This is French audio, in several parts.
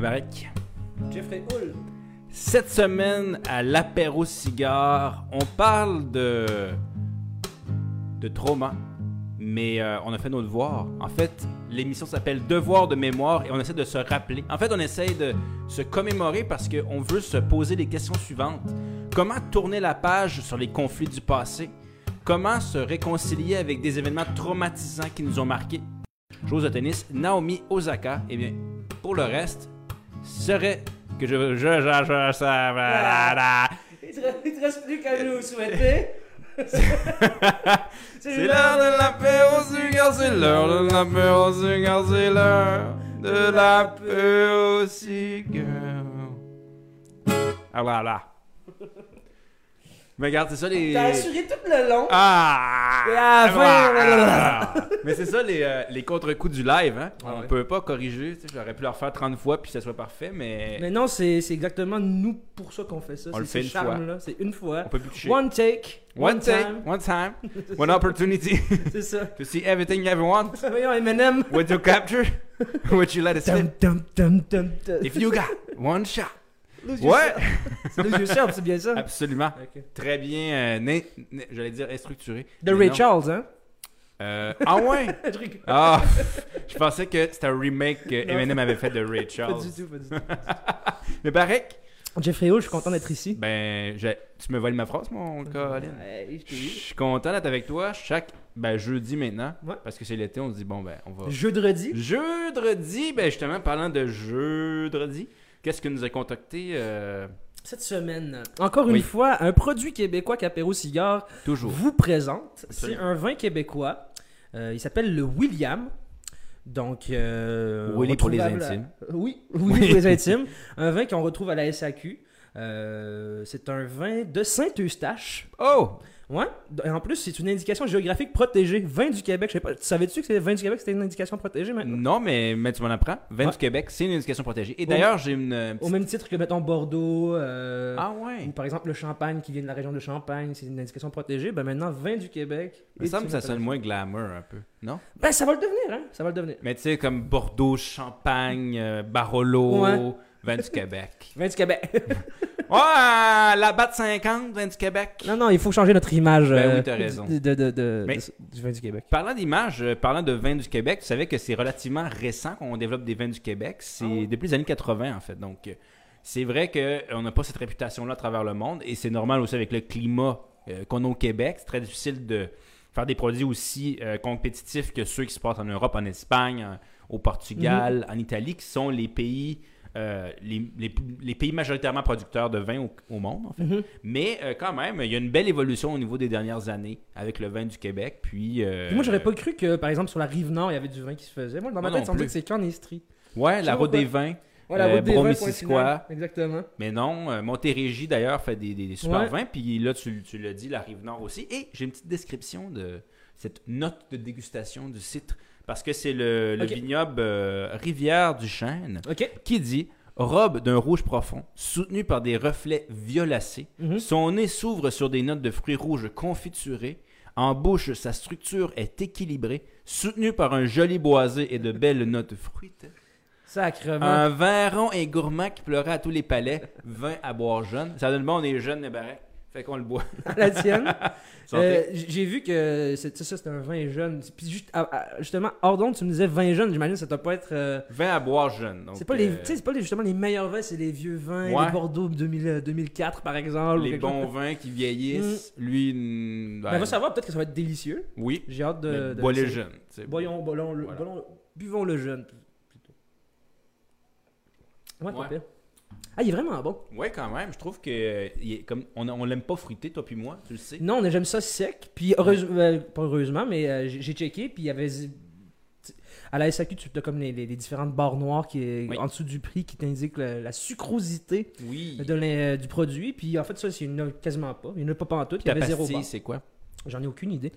Barek. Jeffrey Hull. Cette semaine, à l'apéro cigare, on parle de. de trauma. Mais euh, on a fait nos devoirs. En fait, l'émission s'appelle Devoir de mémoire et on essaie de se rappeler. En fait, on essaie de se commémorer parce qu'on veut se poser les questions suivantes. Comment tourner la page sur les conflits du passé? Comment se réconcilier avec des événements traumatisants qui nous ont marqués? Joueuse de tennis, Naomi Osaka. Eh bien, pour le reste, serait que je. je, je, je, ça Il te, reste plus qu'à nous souhaiter. C'est l'heure de l'apéro cigare, c'est l'heure de l'apéro cigare, c'est l'heure de l'apéro cigare. Ah là là. Mais regarde, c'est ça les. T'as assuré tout le long. Ah! Et à la fin, Ah! Mais c'est ça les, euh, les contre-coups du live, hein? Ah On ouais. peut pas corriger, tu sais, j'aurais pu le refaire 30 fois puis que ça soit parfait, mais, Mais non, c'est c'est exactement nous pour ça qu'on fait ça. On le fait ce une fois. C'est une fois. on peut plus toucher. One take. One take, time. one time, one opportunity C'est ça. to see everything you ever want. Voyons, Eminem. Would you capture? Would you let it Dum, slip? dum, dum, dum, dum. If you got one shot. Ouais. C'est Yourself, c'est bien ça. absolument. Très bien, euh, j'allais dire structuré. De Ray non. Charles, hein? Euh, ah ouais? Je rigole. Ah, je pensais que c'était un remake que Non. Eminem avait fait de Ray Pas Charles. du tout, pas du tout. Mais Barek, Jeffrey Hull, je suis content d'être ici. ben, j'ai- tu me voles ma phrase, mon Colin? Ouais, je suis content d'être avec toi chaque ben, jeudi maintenant. Ouais. Parce que c'est l'été, on se dit, bon, ben, on va. Jeudi. Jeudi, ben, justement, parlant de jeudi, qu'est-ce que nous a contacté euh, Cette semaine, encore une fois, un produit québécois qu'Apéro Cigare toujours? vous présente. C'est un vin québécois. Euh, il s'appelle le William. Donc, euh, Willy pour les la- intimes. Oui, Willy pour les intimes. Un vin qu'on retrouve à la SAQ. Euh, c'est un vin de Saint-Eustache. Oh! Ouais. Et en plus, c'est une indication géographique protégée. Vin du Québec. Je sais pas. Savais-tu que vin du Québec, c'était une indication protégée maintenant? Non, mais, mais tu m'en apprends. Vin Ouais. du Québec, c'est une indication protégée. Et d'ailleurs, j'ai une. euh, Au même titre que, mettons, Bordeaux. euh, Ah ouais? Ou par exemple le champagne qui vient de la région de Champagne, c'est une indication protégée. Ben maintenant, vin du Québec. Il me semble que ça sonne moins glamour un peu. Non? Ben ça va le devenir, hein. Ça va le devenir. Mais tu sais, comme Bordeaux, Champagne, euh, Barolo, Ouais. Vin du Québec. Vin du Québec. Ouais, la batte 50, Vin du Québec. non, non, il faut changer notre image. Ben euh, oui, t'as raison. De, de, de- de- Mais- de- du vin du Québec. Parlant d'image, euh, parlant de vin du Québec, tu savais que c'est relativement récent qu'on développe des vins du Québec. C'est Ah depuis les années 80 en fait. Donc euh, c'est vrai qu'on n'a pas cette réputation-là à travers le monde et c'est normal aussi avec le climat euh, qu'on a au Québec. C'est très difficile de faire des produits aussi euh, compétitifs que ceux qui se passent en Europe, en Espagne, en- au Portugal, Mhm. en Italie, qui sont les pays, euh, les, les- les pays majoritairement producteurs de vin au, au monde. en fait. Mhm. Mais euh, quand même, il y a une belle évolution au niveau des dernières années avec le vin du Québec. Puis, euh, Puis moi, j'aurais pas cru que, par exemple, sur la rive nord, il y avait du vin qui se faisait. Moi, dans ma tête, plus. que c'est qu'en Estrie. Ouais, la route des vins. Ouais, la Euh, route des vins, final. Exactement. Mais non, euh, Montérégie d'ailleurs fait des, des super Ouais. vins. Puis là, tu, tu l'as dit, la rive nord aussi. Et j'ai une petite description de cette note de dégustation du citre. Parce que c'est le, vignoble euh, Rivière du Chêne qui dit robe d'un rouge profond, soutenu par des reflets violacés. Mhm. Son nez s'ouvre sur des notes de fruits rouges confiturés. En bouche, sa structure est équilibrée, soutenue par un joli boisé et de belles notes fruitées. Sacrement. Un vin rond et gourmand qui pleurait à tous les palais. Vin à boire jeune. Ça donne bon, on est jeune, les barrettes. Fait qu'on le boit. la tienne. Euh, J'ai vu que c'est ça, c'était un vin jeune. Puis juste, ah, ah, justement, hors d'onde, tu me disais vin jeune. J'imagine que ça doit pas être. euh, Vin à boire jeune. c'est pas les, euh, c'est pas les, justement les meilleurs vins, c'est les vieux vins, Ouais. les Bordeaux 2000, euh, 2004 par exemple. les bons chose. vins qui vieillissent. Lui, mm, Ben, ben, va savoir, peut-être que ça va être délicieux. oui. J'ai hâte de. bois les jeunes. Boyons, le- Voilà. buvons le jeune plutôt. Ouais, Ouais. Ah, il est vraiment bon. Ouais, quand même. Je trouve que euh, il est comme on, on l'aime pas fruité, toi puis moi, tu le sais. Non, on- j'aime ça sec. Puis, heureuse- euh, pas heureusement, mais euh, j'ai j'ai checké. Puis, il y avait. À la SAQ, tu as comme les, les- les différentes barres noires qui est Oui. en dessous du prix qui t'indiquent la, la sucrosité Oui. de l'in- du produit. Puis, en fait, ça, c'est une quasiment pas. Il n'y en a pas pantoute. Il y Ta avait zéro pastille, barre. c'est quoi? J'en ai aucune idée.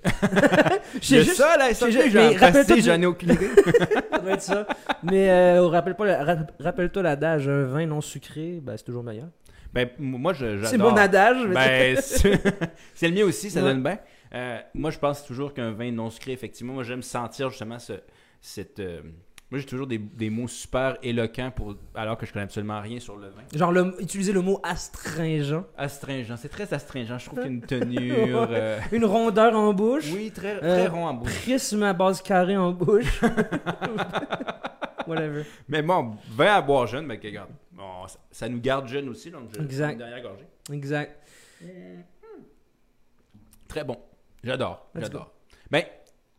J'ai juste. ça, là, j'ai j'ai rappelle-toi j'en ai aucune idée. Ça doit être ça. Mais euh, rappelle rappelle-toi l'adage un vin non sucré, ben, c'est toujours meilleur. Ben, moi, j'adore. C'est mon adage. Ben, c'est c'est le mien aussi, ça Ouais. donne bien. Euh, moi, je pense toujours qu'un vin non sucré, effectivement, moi, j'aime sentir justement ce, cette, euh, Moi, j'ai toujours des, des mots super éloquents pour, alors que je connais absolument rien sur le vin. Genre, le- utiliser le mot astringent. Astringent, c'est très astringent. Je trouve qu'il y a une tenue. euh, Une rondeur en bouche. Oui, très, très Euh, rond en bouche. Prisme à base carrée en bouche. Whatever. Mais bon, vin à boire jeune, mais regarde, bon, ça, ça nous garde jeunes aussi, donc je Exact. une dernière gorgée. Exact. Très bon. J'adore, j'adore. Ben,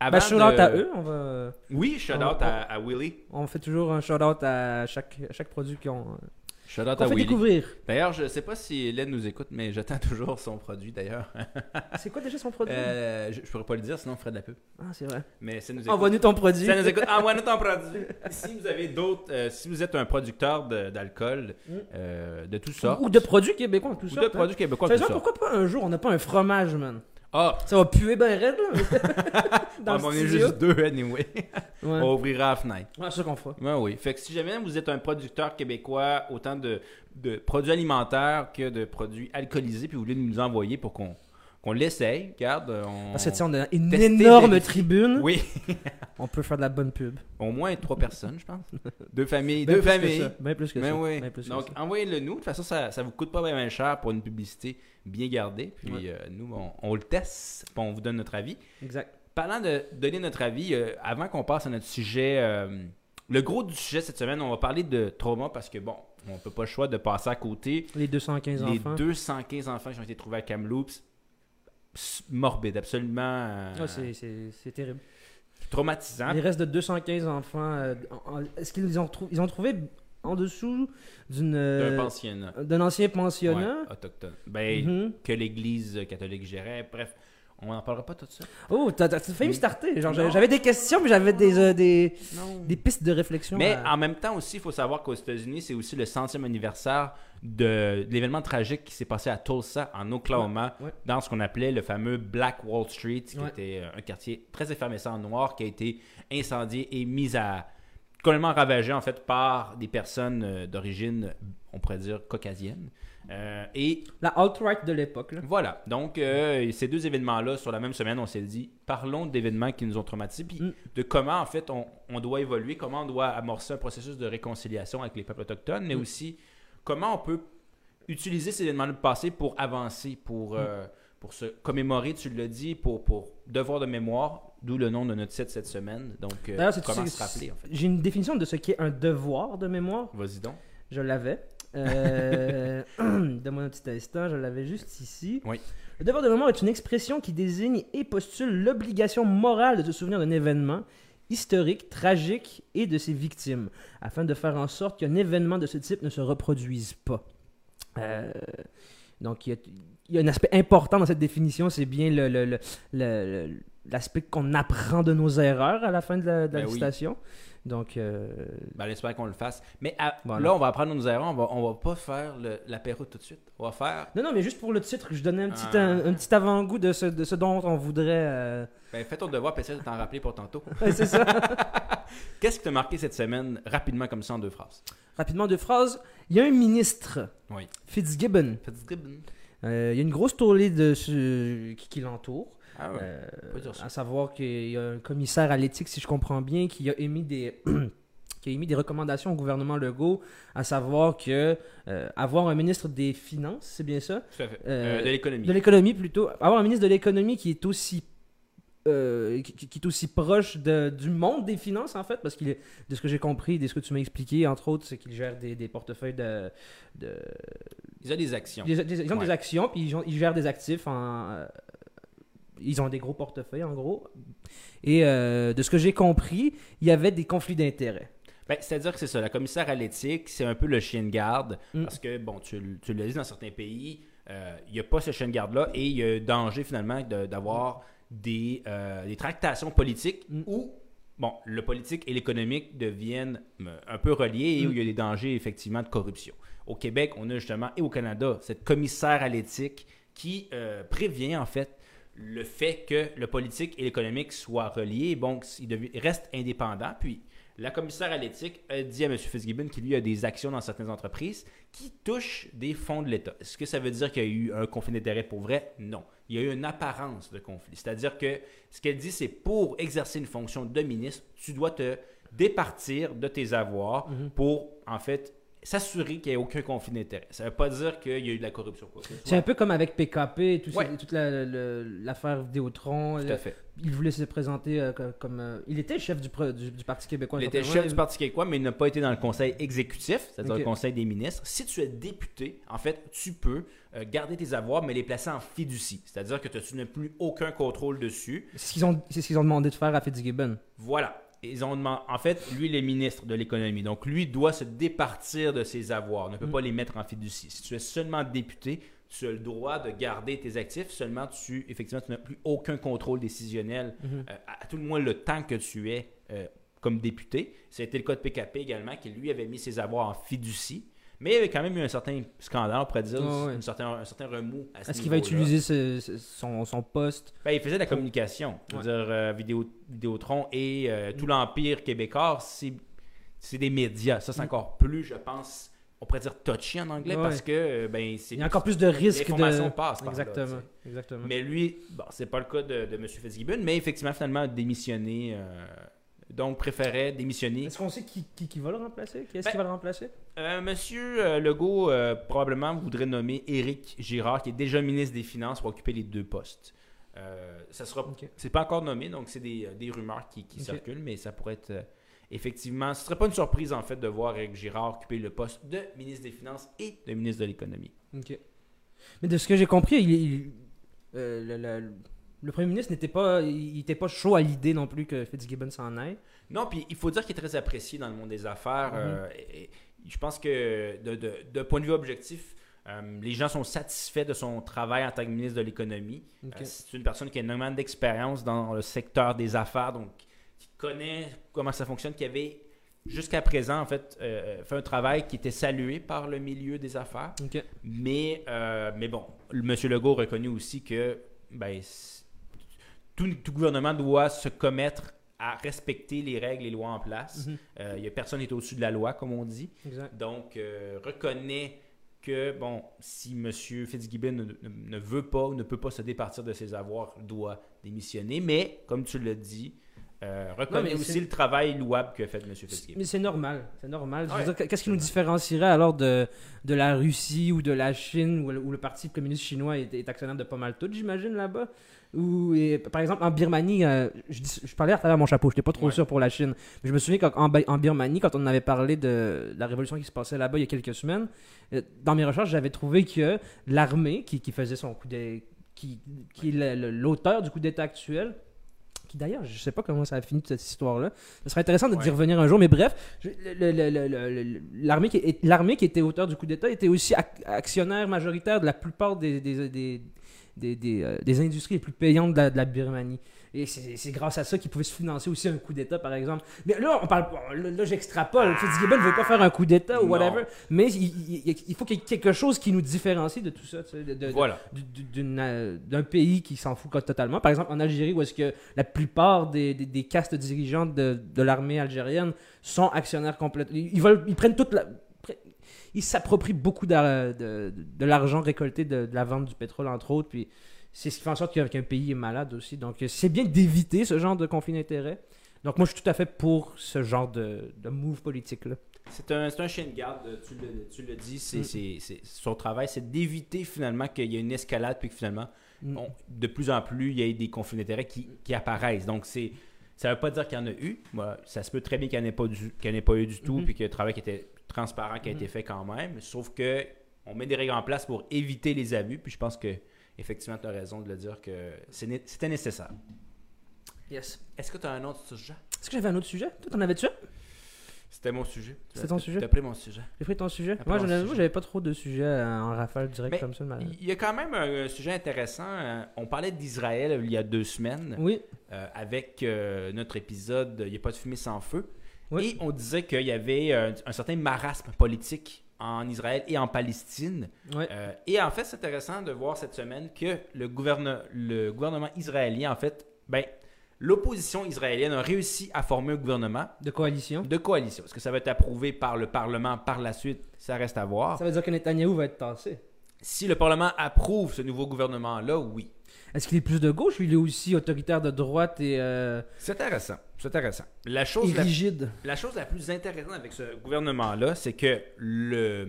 avant Ben, shout out de- à eux. On, va... Oui, shout On- out on- à, à Willy. on fait toujours un shout out à chaque, à chaque produit qu'on Shout out qu'on à fait Willy. découvrir. D'ailleurs, je sais pas si Hélène nous écoute, mais j'attends toujours son produit d'ailleurs. C'est quoi déjà son produit? Euh, je, je pourrais pas le dire, sinon on ferait de la pub. Ah, c'est vrai. Mais ça nous écoute. Envoie-nous ton produit. Ça nous écoute. Envoie-nous ton produit. Si vous avez d'autres, euh, si vous êtes un producteur de- d'alcool, Mm. euh, de tout ça, Ou de produits québécois tout ou ça. de produits québécois, tout ça. pourquoi pas un jour on n'a pas un fromage, man? Ah, Ça va puer ben raide, là. Dans le on est juste deux anyway. Ouais. On ouvrira la fenêtre. Ouais, c'est ça qu'on fera. Ouais, oui. Fait que si jamais vous êtes un producteur québécois, autant de, de produits alimentaires que de produits alcoolisés, puis vous voulez nous envoyer pour qu'on qu'on l'essaye, regarde, on... Parce que tu sais, on a une Tester, énorme vérifier. tribune. Oui, On peut faire de la bonne pub. au moins trois personnes, je pense. Deux familles, Ben deux plus que familles. ça. Ben plus que ça. oui. Ben plus que Donc, envoyez-le nous. De toute façon, ça ne vous coûte pas bien cher pour une publicité bien gardée. Puis, Ouais. euh, nous, on, on le teste, puis on vous donne notre avis. Exact. Parlant de donner notre avis, euh, avant qu'on passe à notre sujet, euh, le gros du sujet cette semaine, on va parler de trauma parce que, bon, on peut pas le choix de passer à côté. Les 215 Les enfants. 215 enfants qui ont été trouvés à Kamloops, morbide, absolument euh, Ah, c'est- terrible. traumatisant. Les restes de 215 enfants, euh, est-ce qu'ils ont, ils ont trouvé en dessous d'une D'un euh, pensionnat. d'un ancien pensionnat? Ouais, autochtone. Ben, Mhm. que l'Église catholique gérait. Bref, on n'en parlera pas tout ça. Oh, t'as failli me starter. J'avais- des questions, mais j'avais des, euh, des, pistes de réflexion. Mais à- en même temps aussi, il faut savoir qu'aux États-Unis, c'est aussi le centième anniversaire de, de l'événement tragique qui s'est passé à Tulsa, en Oklahoma, Ouais, ouais. dans ce qu'on appelait le fameux Black Wall Street, qui Ouais. était euh, un quartier très effervescent noir qui a été incendié et mis à complètement ravagé en fait par des personnes euh, d'origine, on pourrait dire caucasienne. Euh, et La alt-right de l'époque. là. voilà, donc euh, ces deux événements-là, sur la même semaine, on s'est dit, parlons d'événements qui nous ont traumatisés, puis Mm. de comment, en fait, on, on doit évoluer, comment on doit amorcer un processus de réconciliation avec les peuples autochtones, mais Mm. aussi comment on peut utiliser ces événements du passé pour avancer, pour, euh, pour se commémorer, tu l'as dit, pour, pour devoir de mémoire, d'où le nom de notre site cette semaine. Donc, D'ailleurs, comment se rappeler, en fait. J'ai une définition de ce qu'est un devoir de mémoire. Vas-y donc. Je l'avais. Euh, Donne-moi un petit instant, je l'avais juste ici. Oui. Le devoir de mémoire est une expression qui désigne et postule l'obligation morale de se souvenir d'un événement historique, tragique et de ses victimes, afin de faire en sorte qu'un événement de ce type ne se reproduise pas. Euh, donc, il y, a, il y a un aspect important dans cette définition, c'est bien le- le- le- le- le- l'aspect qu'on apprend de nos erreurs à la fin de la, de la Ben oui. Donc, euh, Ben, j'espère qu'on le fasse. Mais à- Voilà. là, on va apprendre nos erreurs, on va, on va pas faire l'apéro tout de suite. On va faire Non, non, mais juste pour le titre, je donnais un petit, Ah. un, un petit avant-goût de ce, de ce dont on voudrait. euh, Ben, fais ton devoir, essaie de t'en rappeler pour tantôt. ouais, c'est ça. Qu'est-ce qui t'a marqué cette semaine, rapidement comme ça, en deux phrases? Rapidement, deux phrases. Il y a un ministre, Oui. Fitzgibbon. Fitzgibbon. Euh, il y a une grosse tournée de ce- qui, qui l'entoure. Ah ouais. Euh, à savoir qu'il y a un commissaire à l'éthique, si je comprends bien, qui a émis des. qui a émis des recommandations au gouvernement Legault, à savoir que euh, avoir un ministre des Finances, c'est bien ça, Tout à fait. Euh, de l'économie. De l'économie plutôt. Avoir un ministre de l'économie qui est aussi euh, qui, qui est aussi proche de- du monde des finances en fait parce qu'il de ce que j'ai compris de ce que tu m'as expliqué entre autres c'est qu'il gère des, des portefeuilles de, de Ils ont des actions. des, des- ils ont Ouais. des actions puis ils, ont- ils gèrent des actifs en ils ont des gros portefeuilles en gros et euh, de ce que j'ai compris il y avait des conflits d'intérêts Ben, C'est-à-dire que c'est ça. La commissaire à l'éthique, c'est un peu le chien de garde. Mm. Parce que, bon, tu, l- tu l'as dit, dans certains pays, euh, il n'y a pas ce chien de garde-là et il y a danger, finalement, de- d'avoir des, euh, des tractations politiques Mm. où, bon, le politique et l'économique deviennent euh, un peu reliés et où Mm. il y a des dangers, effectivement, de corruption. Au Québec, on a justement, et au Canada, cette commissaire à l'éthique qui euh, prévient, en fait, le fait que le politique et l'économique soient reliés, devi- ils restent indépendants. Puis la commissaire à l'éthique a dit à M. Fitzgibbon qu'il lui a des actions dans certaines entreprises qui touchent des fonds de l'État. Est-ce que ça veut dire qu'il y a eu un conflit d'intérêts pour vrai? Non. Il y a eu une apparence de conflit. C'est-à-dire que ce qu'elle dit, c'est pour exercer une fonction de ministre, tu dois te départir de tes avoirs Mhm. pour, en fait, s'assurer qu'il n'y ait aucun conflit d'intérêt. Ça ne veut pas dire qu'il y a eu de la corruption. Tout C'est un peu comme avec PKP tout ça- toute la- la- l'affaire Vidéotron. à fait. Il voulait se présenter euh, co- comme. euh, il était chef du, pro- du, du Parti québécois. Il était chef du Parti québécois, mais il n'a pas été dans le conseil exécutif, c'est-à-dire le conseil des ministres. Si tu es député, en fait, tu peux euh, garder tes avoirs, mais les placer en fiducie. C'est-à-dire que tu n'as plus aucun contrôle dessus. C'est ce qu'ils ont, c'est ce ont demandé de faire à Fitzgibbon. Voilà. Ils ont demandé, en fait, lui, il est ministre de l'économie. Donc, lui doit se départir de ses avoirs. Ne peut Mm. pas les mettre en fiducie. Si tu es seulement député, tu as le droit de garder tes actifs. Seulement, tu, effectivement, tu n'as plus aucun contrôle décisionnel, Mhm. euh, à, à tout le moins le temps que tu es euh, comme député. C'était le cas de PKP également, qui lui avait mis ses avoirs en fiducie. Mais il y avait quand même eu un certain scandale, on pourrait dire, Ouais, ouais. une certain- un certain remous à ce Est-ce qu'il va utiliser ce- ce- son, son poste? Ben, il faisait de la communication. Je veux Ouais. dire, euh, Vidéo, Vidéotron et euh, tout l'Empire québécois, c'est des médias. Ça, c'est Mm. encore plus, je pense, on pourrait dire touchy en anglais Ouais, parce que euh, ben, c'est Il y a encore plus de risques de. passe par Exactement. exactement. Mais lui, bon, c'est pas le cas de, de M. Fitzgibbon, mais effectivement, finalement, a démissionné. euh, donc, préférait démissionner. Est-ce qu'on sait qui, qui, qui va le remplacer? Qui est-ce Ben- qui va le remplacer? Euh, Monsieur euh, Legault, euh, probablement, voudrait nommer Éric Girard, qui est déjà ministre des Finances, pour occuper les deux postes. Euh, ça sera, Ok. c'est pas encore nommé, donc c'est des, des rumeurs qui, circulent, mais ça pourrait être effectivement, ce serait pas une surprise en fait de voir Éric Girard occuper le poste de ministre des Finances et de ministre de l'économie. Ok. Mais de ce que j'ai compris, il, il- le, le- le premier ministre n'était pas, il était pas chaud à l'idée non plus que Fitzgibbon s'en aille. Non, puis il faut dire qu'il est très apprécié dans le monde des affaires. Mhm. et- et je pense que de, de, de point de vue objectif, euh, les gens sont satisfaits de son travail en tant que ministre de l'économie. Euh, c'est une personne qui a énormément d'expérience dans le secteur des affaires, donc qui connaît comment ça fonctionne, qui avait jusqu'à présent en fait euh, fait un travail qui était salué par le milieu des affaires. Mais, mais bon, monsieur Legault reconnu aussi que ben, tout gouvernement doit se commettre à respecter les règles et lois en place. Euh, y a personne qui est au-dessus de la loi, comme on dit. Exact. Donc, euh, reconnaît que, bon, si M. Fitzgibbon ne, ne- ne veut pas ou ne peut pas se départir de ses avoirs, doit démissionner. Mais, comme tu l'as dit, euh, reconnaît aussi le travail louable que fait M. Fitzgibbon. Mais c'est normal, c'est normal. Ouais. Qu'est-ce qui nous différencierait alors de, de la Russie ou de la Chine où le, où le Parti communiste chinois est, est actionnaire de pas mal tout, j'imagine, là-bas? Ou, Par exemple, en Birmanie, euh, je, dis- je parlais à travers mon chapeau, je n'étais pas trop Ouais. sûr pour la Chine. Mais je me souviens qu'en en, en Birmanie, quand on avait parlé de, la révolution qui se passait là-bas il y a quelques semaines, euh, dans mes recherches, j'avais trouvé que l'armée qui, qui faisait son coup d'État, qui, qui l'auteur du coup d'État actuel, qui d'ailleurs, je sais pas comment ça a fini cette histoire-là. Ce serait intéressant de Ouais. d'y revenir un jour, mais bref, l'armée qui, qui était auteur du coup d'État était aussi ac- actionnaire majoritaire de la plupart des, des, des, des, des, euh, des industries les plus payantes de la, de la Birmanie. Et c'est grâce à ça qu'ils pouvaient se financer aussi un coup d'État, par exemple. Mais là, on parle, là, là, j'extrapole. Fitzgibbon ne veut pas faire un coup d'État ou whatever, mais il, il- il faut qu'il y ait quelque chose qui nous différencie de tout ça. Voilà. euh, d'un pays qui s'en fout totalement. Par exemple, en Algérie, où est-ce que la plupart des, des, des castes dirigeantes de, de l'armée algérienne sont actionnaires complètement. Ils, ils veulent, ils prennent toute la. Ils s'approprient beaucoup de, de, de l'argent récolté de, de la vente du pétrole, entre autres. Puis c'est ce qui fait en sorte qu'un pays est malade aussi. Donc c'est bien d'éviter ce genre de conflit d'intérêts. Donc moi, je suis tout à fait pour ce genre de, de move politique-là. C'est un, c'est un chien de garde, tu le, tu le dis, c'est, Mm. c'est- son travail, c'est d'éviter finalement qu'il y ait une escalade, puis que finalement, Mm. on- de plus en plus, il y ait des conflits d'intérêts qui, qui apparaissent. Donc, c'est, ça ne veut pas dire qu'il y en a eu. Moi, ça se peut très bien qu'il n'y en, ait pas du- qu'il y en ait pas eu du tout, Mhm. puis que le travail qui était transparent, qui a été Mhm. fait quand même. Sauf que on met des règles en place pour éviter les abus, puis je pense que, effectivement, tu as raison de le dire que c'était nécessaire. Yes. Est-ce que tu as un autre sujet? Est-ce que j'avais un autre sujet? Toi, t'en avais-tu un? C'était mon sujet. C'était ton sujet? Tu appelé mon sujet. J'ai pris ton sujet? Moi, j'avais pas trop de sujets euh, en rafale direct Mais comme ça. Il y a quand même un, un sujet intéressant. Euh, On parlait d'Israël euh, il y a deux semaines Oui. euh, avec euh, notre épisode Il n'y a pas de fumée sans feu. Oui. Et on disait qu'il y avait euh, un certain marasme politique en Israël et en Palestine. Euh, et en fait, c'est intéressant de voir cette semaine que le, gouverne- le gouvernement israélien, en fait, ben, l'opposition israélienne a réussi à former un gouvernement De coalition. de coalition. Est-ce que ça va être approuvé par le Parlement par la suite? Ça reste à voir. Ça veut dire que Netanyahou va être tassé. Si le Parlement approuve ce nouveau gouvernement-là, oui. Est-ce qu'il est plus de gauche ou il est aussi autoritaire de droite et, euh, C'est intéressant. C'est intéressant. La et chose, la, rigide? la chose la plus intéressante avec ce gouvernement-là, c'est que le,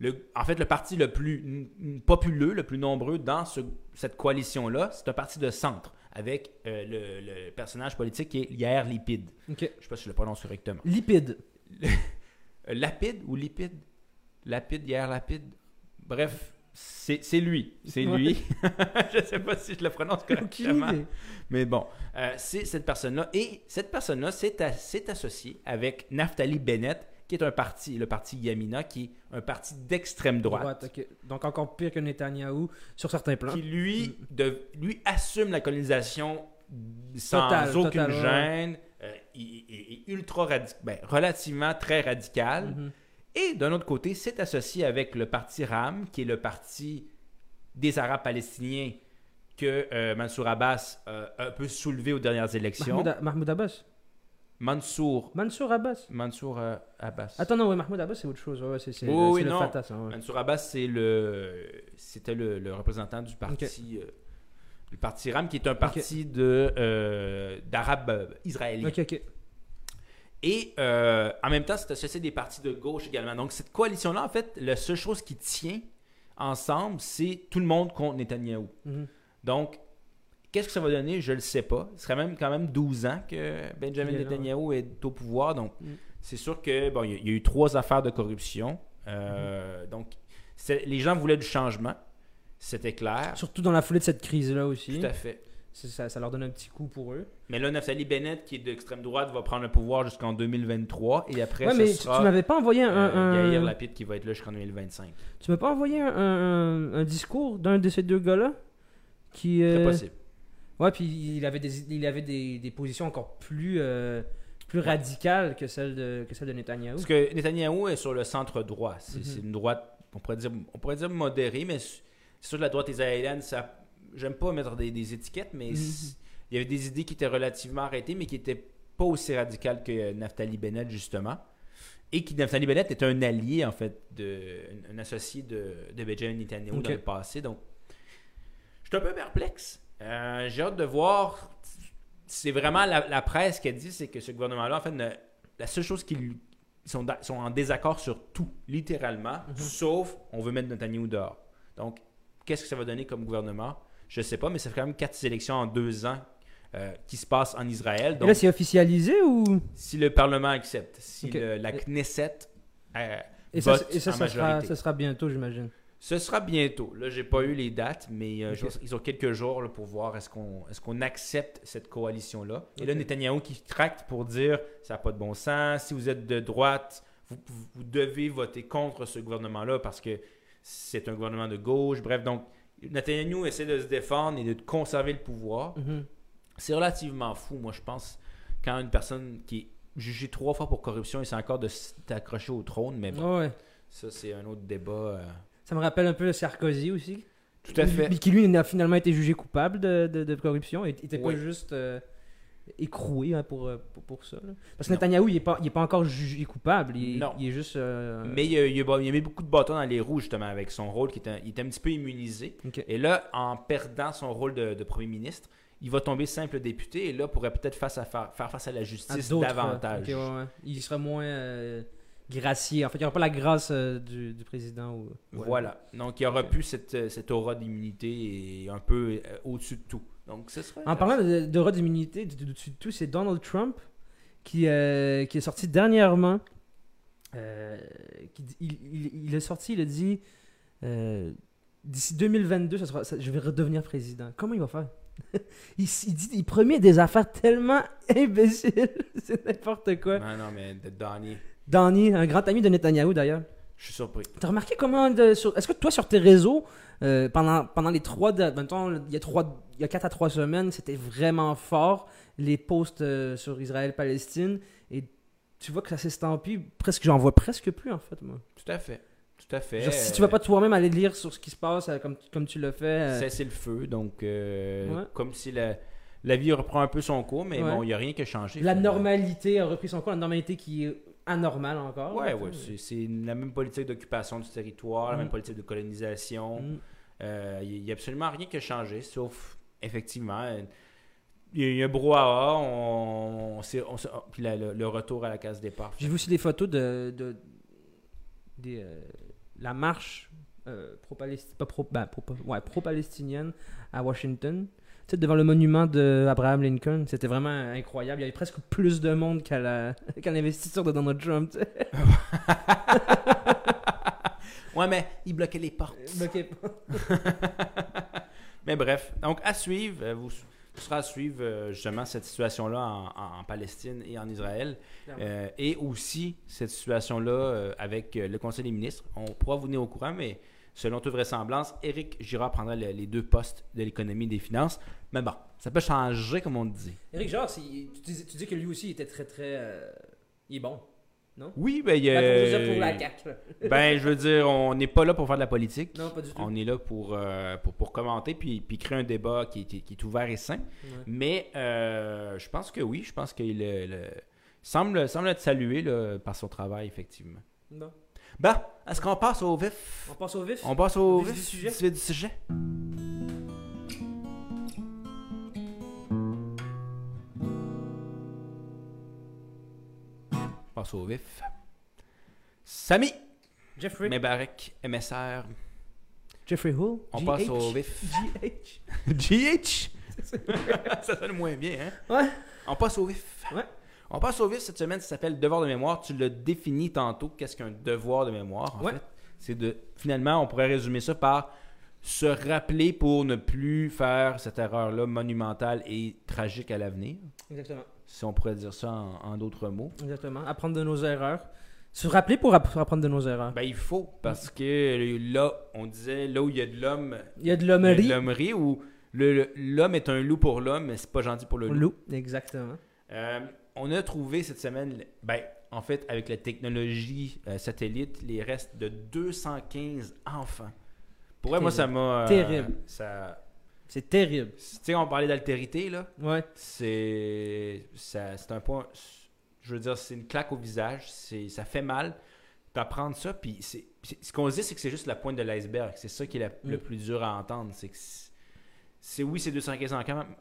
le, en fait, le parti le plus populeux, le plus nombreux dans ce- cette coalition-là, c'est un parti de centre avec euh, le, le personnage politique qui est Yair Lipid. Ok. Je sais pas si je le prononce correctement. Lipide. Euh, Lapide ou Lipide Lapide, Yair Lapide Bref, c'est lui. C'est Ouais. lui. je sais pas si je le prononce correctement. Mais bon, euh, c'est cette personne-là. Et cette personne-là s'est associée avec Naftali Bennett, qui est un parti, le parti Yamina, qui est un parti d'extrême droite, ok. Donc encore pire que Netanyahou sur certains plans. qui lui, de, lui assume la colonisation sans Total, aucune total, ouais. gêne, euh, il, il- il est ultra radi- ben, relativement très radical. Mhm. Et d'un autre côté, s'est associé avec le parti RAM, qui est le parti des Arabes palestiniens que euh, Mansour Abbas euh, a un peu soulevé aux dernières élections. Mahmoud, Mahmoud Abbas. Mansour. Mansour Abbas. Mansour euh, Abbas. Attends, non, ouais, Mahmoud Abbas, c'est autre chose. Ouais, c'est c'est Oui, oui, c'est le non. Fatah, ça, ouais. Mansour Abbas, c'est le, c'était le, le représentant du parti, le parti RAM, qui est un parti de d'Arabes israéliens. Ok, ok. Et euh, en même temps, c'est associé des partis de gauche également. Donc cette coalition-là, en fait, la seule chose qui tient ensemble, c'est tout le monde contre Netanyahou. Mhm. Donc, qu'est-ce que ça va donner? Je ne le sais pas. Ce serait même quand même 12 ans que Benjamin est là, Netanyahu est au pouvoir. Donc, Mm. c'est sûr que bon, il y, a- il y a eu trois affaires de corruption. Euh, Donc, c'est- les gens voulaient du changement. C'était clair. Surtout dans la foulée de cette crise-là aussi. Tout à fait. Ça, ça leur donne un petit coup pour eux. Mais là, Naftali Bennett, qui est d'extrême droite, va prendre le pouvoir jusqu'en 2023. Et après, ouais, ce mais tu, sera tu m'avais pas envoyé un, euh, un- Yair Lapid qui va être là jusqu'en 2025. tu m'as pas envoyé un, un- un discours d'un de ces deux gars-là qui C'est euh, possible. ouais puis il avait des il avait des, des positions encore plus euh, plus radicales que celles de que celles de Netanyahou. Parce que Netanyahou est sur le centre droit. C'est Mhm. une droite, on pourrait, dire, on pourrait dire modérée, mais que la droite israélienne, ça, j'aime pas mettre des, des étiquettes, mais Mhm. il y avait des idées qui étaient relativement arrêtées, mais qui étaient pas aussi radicales que Naftali Bennett, justement. Et qui, Naftali Bennett est un allié, en fait, de, un, associé de, de Benjamin Netanyahu dans le passé. Donc, je suis un peu perplexe. Euh, J'ai hâte de voir. C'est vraiment la, la presse qui a dit, c'est que ce gouvernement-là, en fait, ne- la seule chose qui lui- ils sont, sont en désaccord sur tout, littéralement, Mhm. sauf on veut mettre Netanyahu dehors. Donc, qu'est-ce que ça va donner comme gouvernement? Je sais pas, mais ça fait quand même quatre élections en deux ans euh, qui se passent en Israël. Et Donc, là c'est officialisé ou? si le Parlement accepte, si le- la Et- Knesset euh, et ça, et ça, en ça sera, majorité. ça sera bientôt j'imagine. Ce sera bientôt. Là, j'ai pas eu les dates, mais euh, je qu'ils ont quelques jours là, pour voir est-ce qu'on est qu'on accepte cette coalition-là. Et là, Ok. Netanyahou qui tracte pour dire ça n'a pas de bon sens. Si vous êtes de droite, vous, vous devez voter contre ce gouvernement-là parce que c'est un gouvernement de gauche. Bref, donc Netanyahou essaie de se défendre et de conserver le pouvoir. Mhm. C'est relativement fou, moi, je pense, quand une personne qui est jugée trois fois pour corruption essaie encore de s'accrocher au trône. Mais bon, ouais. ça, c'est un autre débat. euh. Ça me rappelle un peu Sarkozy aussi. Tout à fait. Qui lui a finalement été jugé coupable de, de- de corruption. Il était pas juste euh, écroué hein, pour, euh, pour, pour ça. là. Parce que Non. Netanyahou, il est pas, il est pas encore jugé coupable. Il, est- Non. il est juste. euh, Mais il a, il a- il a mis beaucoup de bâtons dans les roues, justement, avec son rôle qui était, il était un petit peu immunisé. Et là, en perdant son rôle de, de premier ministre, il va tomber simple député et là, pourrait peut-être face à faire, faire face à la justice davantage. ok, ouais, ouais. Il sera moins euh, gracié. En fait, il n'y aura pas la grâce euh, du, du président. Ou, ouais. Voilà. Donc, il aura Ok. plus cette, cette aura d'immunité et un peu au-dessus de tout. Donc, ce serait. En parlant de- d'aura d'immunité, du- dessus de tout, c'est Donald Trump qui, euh, qui est sorti dernièrement. euh, qui il, il- il est sorti, il a dit euh, d'ici 2022, ça sera, ça- je vais redevenir président. Comment il va faire? Il, il dit, il promet des affaires tellement imbéciles, c'est n'importe quoi. Non, non, mais de Donnie, Donnie, un grand ami de Netanyahou d'ailleurs. je suis surpris. T'as remarqué comment de- sur- est-ce que toi sur tes réseaux euh, pendant pendant les trois de- mettons, il y a trois il y a quatre à trois semaines c'était vraiment fort les posts euh, sur Israël Palestine et tu vois que ça s'estampille presque j'en vois presque plus en fait moi. Tout à fait. Tout à fait. Genre, si tu vas pas toi-même aller lire sur ce qui se passe euh, comme comme tu l'as fait euh, cesser le feu. Donc, euh, Ouais. comme si la, la vie reprend un peu son cours, mais Ouais. bon, il n'y a rien qui a changé. la finalement. normalité a repris son cours la normalité qui est anormale encore. Ouais, là, ouais, tu sais. c'est c'est la même politique d'occupation du territoire, la Mm. même politique de colonisation. Mm. Euh, Il n'y a absolument rien qui a changé, sauf effectivement. Il y a- il a un brouhaha, on, on on puis la- le, le retour à la case départ. J'ai vu aussi des photos de, de euh, la marche euh, pro, ben, pro- ouais, pro-palestinienne à Washington. Tu sais, devant le monument d'Abraham Lincoln, c'était vraiment incroyable. Il y avait presque plus de monde qu'à l'investiture de Donald Trump. tu sais. Ouais, mais il bloquait les portes. Ok. Mais bref, donc à suivre, euh, vous, vous serez à suivre euh, justement cette situation-là en, Palestine et en Israël. Euh, et aussi cette situation-là avec le Conseil des ministres. On pourra vous tenir au courant, mais selon toute vraisemblance, Éric Girard prendra le- les deux postes de l'économie et des finances. Mais bon, ça peut changer, comme on dit. Éric Genre, tu, dis, tu dis que lui aussi il était très très. euh, il est bon. Oui, ben, il y a- Ben, pour, je veux dire, pour la CAQ. là. ben, je veux dire, on n'est pas là pour faire de la politique. Non, pas du tout. On est là pour, euh, pour, pour commenter puis, puis créer un débat qui, qui- qui est ouvert et sain. Ouais. Mais euh, je pense que oui, je pense qu'il le- le- semble, semble être salué là, par son travail, effectivement. Bon. Ben, est-ce qu'on passe au vif? On passe au vif? On passe au Vif vif, du sujet? du, du sujet. Passe au vif. Samy, Jeffrey. Mebarek, MSR. Jeffrey Hull. On GH. passe au vif. GH. GH. ça sonne moins bien, hein? Ouais. On passe au vif. Ouais. On passe au vif cette semaine, ça s'appelle devoir de mémoire. Tu l'as défini tantôt. Qu'est-ce qu'un devoir de mémoire, en Ouais. fait? C'est de. Finalement, on pourrait résumer ça par se rappeler pour ne plus faire cette erreur-là monumentale et tragique à l'avenir. Exactement. Si on pourrait dire ça en, en d'autres mots. Exactement. Apprendre de nos erreurs. Se rappeler pour app- apprendre de nos erreurs. Ben, il faut, parce que là, on disait, là où il y a de l'homme, Il y a de il y a de l'hommerie. l'hommerie, où l'homme est un loup pour l'homme, mais c'est pas gentil pour le loup. Loup. Exactement. Euh, on a trouvé cette semaine, ben, en fait, avec la technologie euh, satellite, les restes de 215 enfants. Pour vrai, moi, ça m'a. euh, Terrible. ça, C'est terrible. tu sais, on parlait d'altérité, là. Ouais. C'est. ça- C'est un point. Je veux dire, c'est une claque au visage. c'est Ça fait mal d'apprendre ça. Puis, c'est- ce qu'on se dit, c'est que c'est juste la pointe de l'iceberg. C'est ça qui est la- le Mm. plus dur à entendre. C'est que. c'est- C'est oui, c'est 215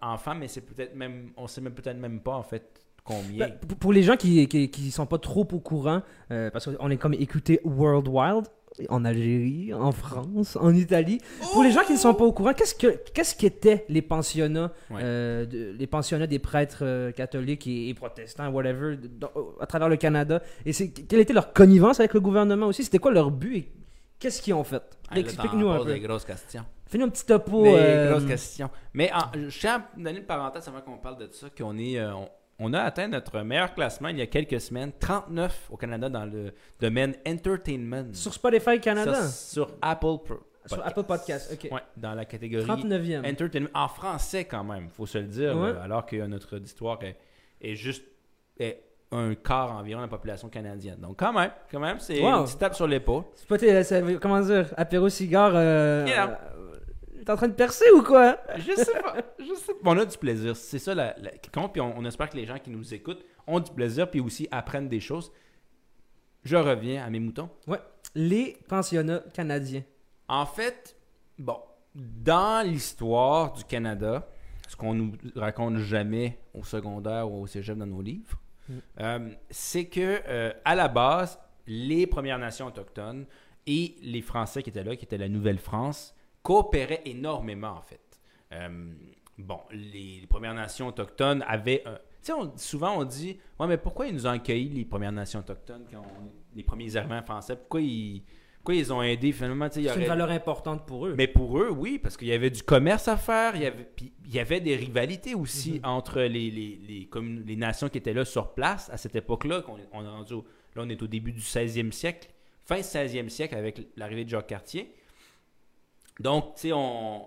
enfants, mais c'est peut-être même. On sait même peut-être même pas, en fait, combien. Ben, pour- pour les gens qui, qui, qui sont pas trop au courant, euh, parce qu'on est comme écouté World Wild, en Algérie, en France, en Italie. Pour les gens qui ne sont pas au courant, qu'est-ce que qu'est-ce qu'étaient les pensionnats, Ouais. euh, de- les pensionnats des prêtres euh, catholiques et, et protestants, whatever, à travers le Canada? Et c'est quelle était leur connivence avec le gouvernement aussi? C'était quoi leur but et qu'est-ce qu'ils ont fait? Ah, Explique-nous un peu. des grosses questions. Fais-nous un petit topo. Des euh, grosses questions. Mais en- je tiens à donner une parenthèse avant qu'on parle de ça, qu'on est, euh, on, on a atteint notre meilleur classement il y a quelques semaines, 39 au Canada dans le domaine entertainment. sur Spotify Canada, Ça, sur Apple Pro- sur. Apple Podcast. Ok. Ouais, dans la catégorie 39e. entertainment. En français quand même, faut se le dire, Ouais. euh, alors que notre auditoire est, est juste est un quart environ de la population canadienne. Donc quand même, quand même, c'est Wow. une petite tape sur l'épaule. C'est pas comment dire, apéro cigare. Euh, Yeah. euh, T'es en train de percer ou quoi? Je sais pas. Je sais pas. On a du plaisir. C'est ça la, la- qui compte. Puis on, on espère que les gens qui nous écoutent ont du plaisir. Puis aussi apprennent des choses. Je reviens à mes moutons. Les pensionnats canadiens. En fait, bon, dans l'histoire du Canada, ce qu'on nous raconte jamais au secondaire ou au cégep dans nos livres, Mm. euh, c'est que euh, à la base, les Premières Nations autochtones et les Français qui étaient là, qui étaient la Nouvelle-France, coopéraient énormément en fait. Euh, bon, les, les Premières Nations autochtones avaient un... Tu sais, on- souvent on dit, ouais, mais pourquoi ils nous ont accueillis, les Premières Nations autochtones, quand on- les premiers arrivants français, pourquoi ils, pourquoi ils ont aidé finalement, C'est une valeur importante pour eux. mais pour eux, oui, parce qu'il y avait du commerce à faire, il y avait, puis il y avait des rivalités aussi Mhm. entre les, les, les, commun- les nations qui étaient là sur place à cette époque-là. On est rendu au- là, on est au début du 16e siècle, fin 16e siècle avec l'arrivée de Jacques Cartier. Donc, tu sais,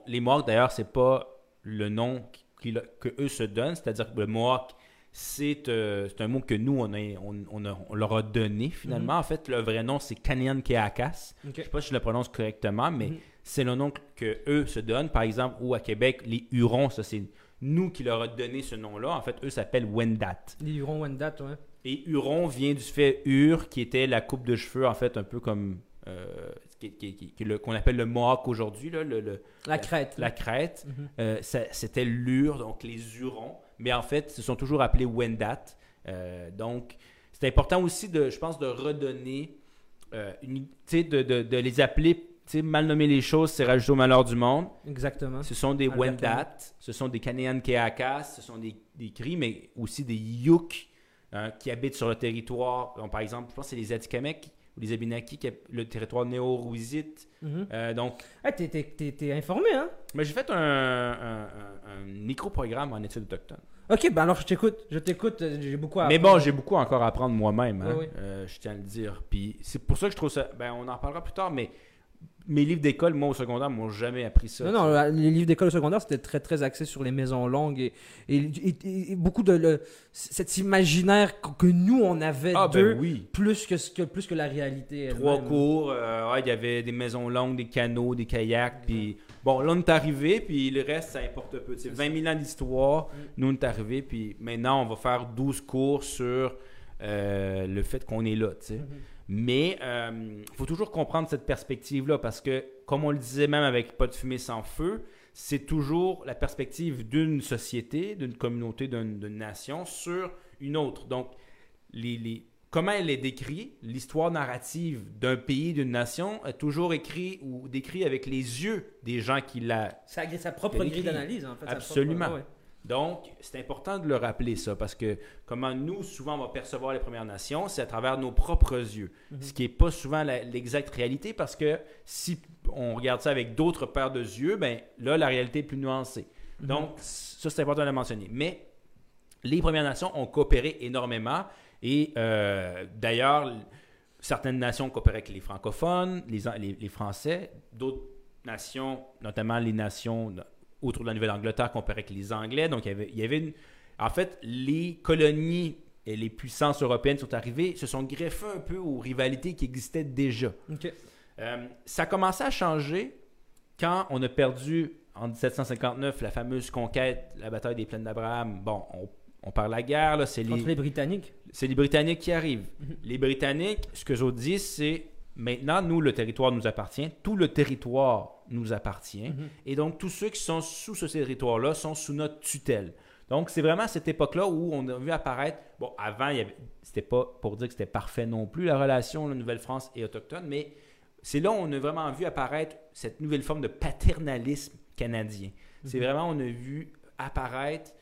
les Mohawks, d'ailleurs, c'est pas le nom qui- qui- que eux se donnent, c'est-à-dire que le Mohawk, c'est euh, un mot que nous, on, a- on, on a- on leur a donné finalement. En fait, le vrai nom, c'est Kanian Keakas. Je sais pas si je le prononce correctement, mais Mhm. c'est le nom que eux se donnent. Par exemple, ou à Québec, les Hurons, ça c'est nous qui leur a donné ce nom-là. En fait, eux s'appellent Wendat. Les Hurons Wendat, ouais. Et Huron vient du fait Hur, qui était la coupe de cheveux, en fait, un peu comme euh, qui- qui- qu'on appelle le Mohawk aujourd'hui, là, le- le- La crête. la crête. Mhm. Euh, c'était l'Ur, donc les Hurons. Mais en fait, ils se sont toujours appelés Wendat. Euh, donc, c'est important aussi, de, je pense, de redonner, une, de, de, de les appeler, mal nommer les choses, c'est rajouter au malheur du monde. Exactement. Ce sont des Wendat, ce sont des Kanean Keakas, ce sont des, des Cris, mais aussi des Yuk hein, qui habitent sur le territoire. Donc, par exemple, je pense que c'est les Atikamekw ou les habitent le territoire néo-rouisite. Mhm. Euh, donc, Ah, t'es, informé, hein? mais j'ai fait un, un, un- un micro-programme en études autochtones. Ok, ben alors je t'écoute. Je t'écoute. euh, J'ai beaucoup à Mais apprendre. bon, j'ai beaucoup encore à apprendre moi-même, hein, Oui, oui. euh, je tiens à le dire. Puis c'est pour ça que je trouve ça. Ben, on en parlera plus tard, mais mes livres d'école, moi au secondaire, m'ont jamais appris ça. Non, non, les livres d'école secondaire, c'était très, très axé sur les maisons longues et, et, et- et beaucoup de le- cet imaginaire que nous, on avait Ah, d'eux, ben oui. plus, que, plus que la réalité. Trois cours, euh, ouais, il y avait des maisons longues, des canots, des kayaks. Puis bon, là, on est arrivé, puis le reste, ça importe peu. Sais, 20 000 ans d'histoire, nous, on est arrivé, puis maintenant, on va faire 12 cours sur euh, le fait qu'on est là, tu sais. Mhm. Mais il faut toujours comprendre cette perspective-là parce que, comme on le disait même avec Pas de fumée sans feu, c'est toujours la perspective d'une société, d'une communauté, d'une nation sur une autre. Donc, les, les- comment elle est décrite, l'histoire narrative d'un pays, d'une nation, est toujours écrite ou décrite avec les yeux des gens qui la Ça a sa propre grille d'analyse, en fait. Absolument. propre- ouais. Donc, c'est important de le rappeler ça, parce que comment nous, souvent, on va percevoir les Premières Nations, c'est à travers nos propres yeux. Mhm. Ce qui n'est pas souvent l'exacte réalité, parce que si on regarde ça avec d'autres paires de yeux, ben là, la réalité est plus nuancée. Mhm. Donc, ça, c'est important de le mentionner. Mais les Premières Nations ont coopéré énormément, et euh, d'ailleurs, certaines nations coopéraient avec les francophones, les, An- les, les Français, d'autres nations, notamment les nations autour de la Nouvelle-Angleterre, coopéraient avec les Anglais. Donc, il y avait, il y avait une... En fait, les colonies et les puissances européennes sont arrivées, se sont greffées un peu aux rivalités qui existaient déjà. Ok. Euh, ça a commencé à changer quand on a perdu en 1759 la fameuse conquête, la bataille des plaines d'Abraham. Bon, on, on parle la guerre, là, c'est les, Britanniques. c'est les Britanniques qui arrivent. Mhm. Les Britanniques, ce que autres disent, c'est maintenant, nous, le territoire nous appartient. Tout le territoire nous appartient. Mhm. Et donc, tous ceux qui sont sous ce territoire-là sont sous notre tutelle. Donc, c'est vraiment à cette époque-là où on a vu apparaître. Bon, avant, il c'était pas pour dire que c'était parfait non plus, la relation la Nouvelle-France et autochtone, mais c'est là où on a vraiment vu apparaître cette nouvelle forme de paternalisme canadien. C'est Mhm. vraiment, on a vu apparaître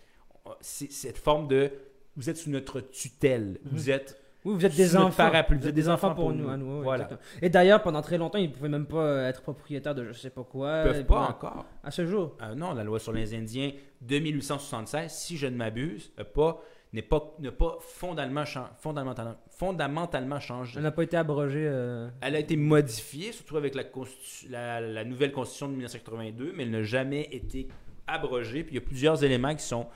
euh, cette forme de vous êtes sous notre tutelle, Mhm. vous êtes Oui, vous êtes des enfants. parapluie, vous êtes des enfants pour nous. nous. ouais, Voilà. Et d'ailleurs, pendant très longtemps, ils ne pouvaient même pas être propriétaires de je sais pas quoi. peuvent Et pas encore. À ce jour. Euh, non, la loi sur les Indiens de 1876, si je ne m'abuse, n'a pas n'est pas fondamentalement fondamentalement fondamentalement changé. Elle n'a pas été abrogée. euh, Elle a été modifiée, surtout avec la, constitu- la, la nouvelle constitution de 1982, mais elle n'a jamais été abrogée. Puis il y a plusieurs éléments qui sont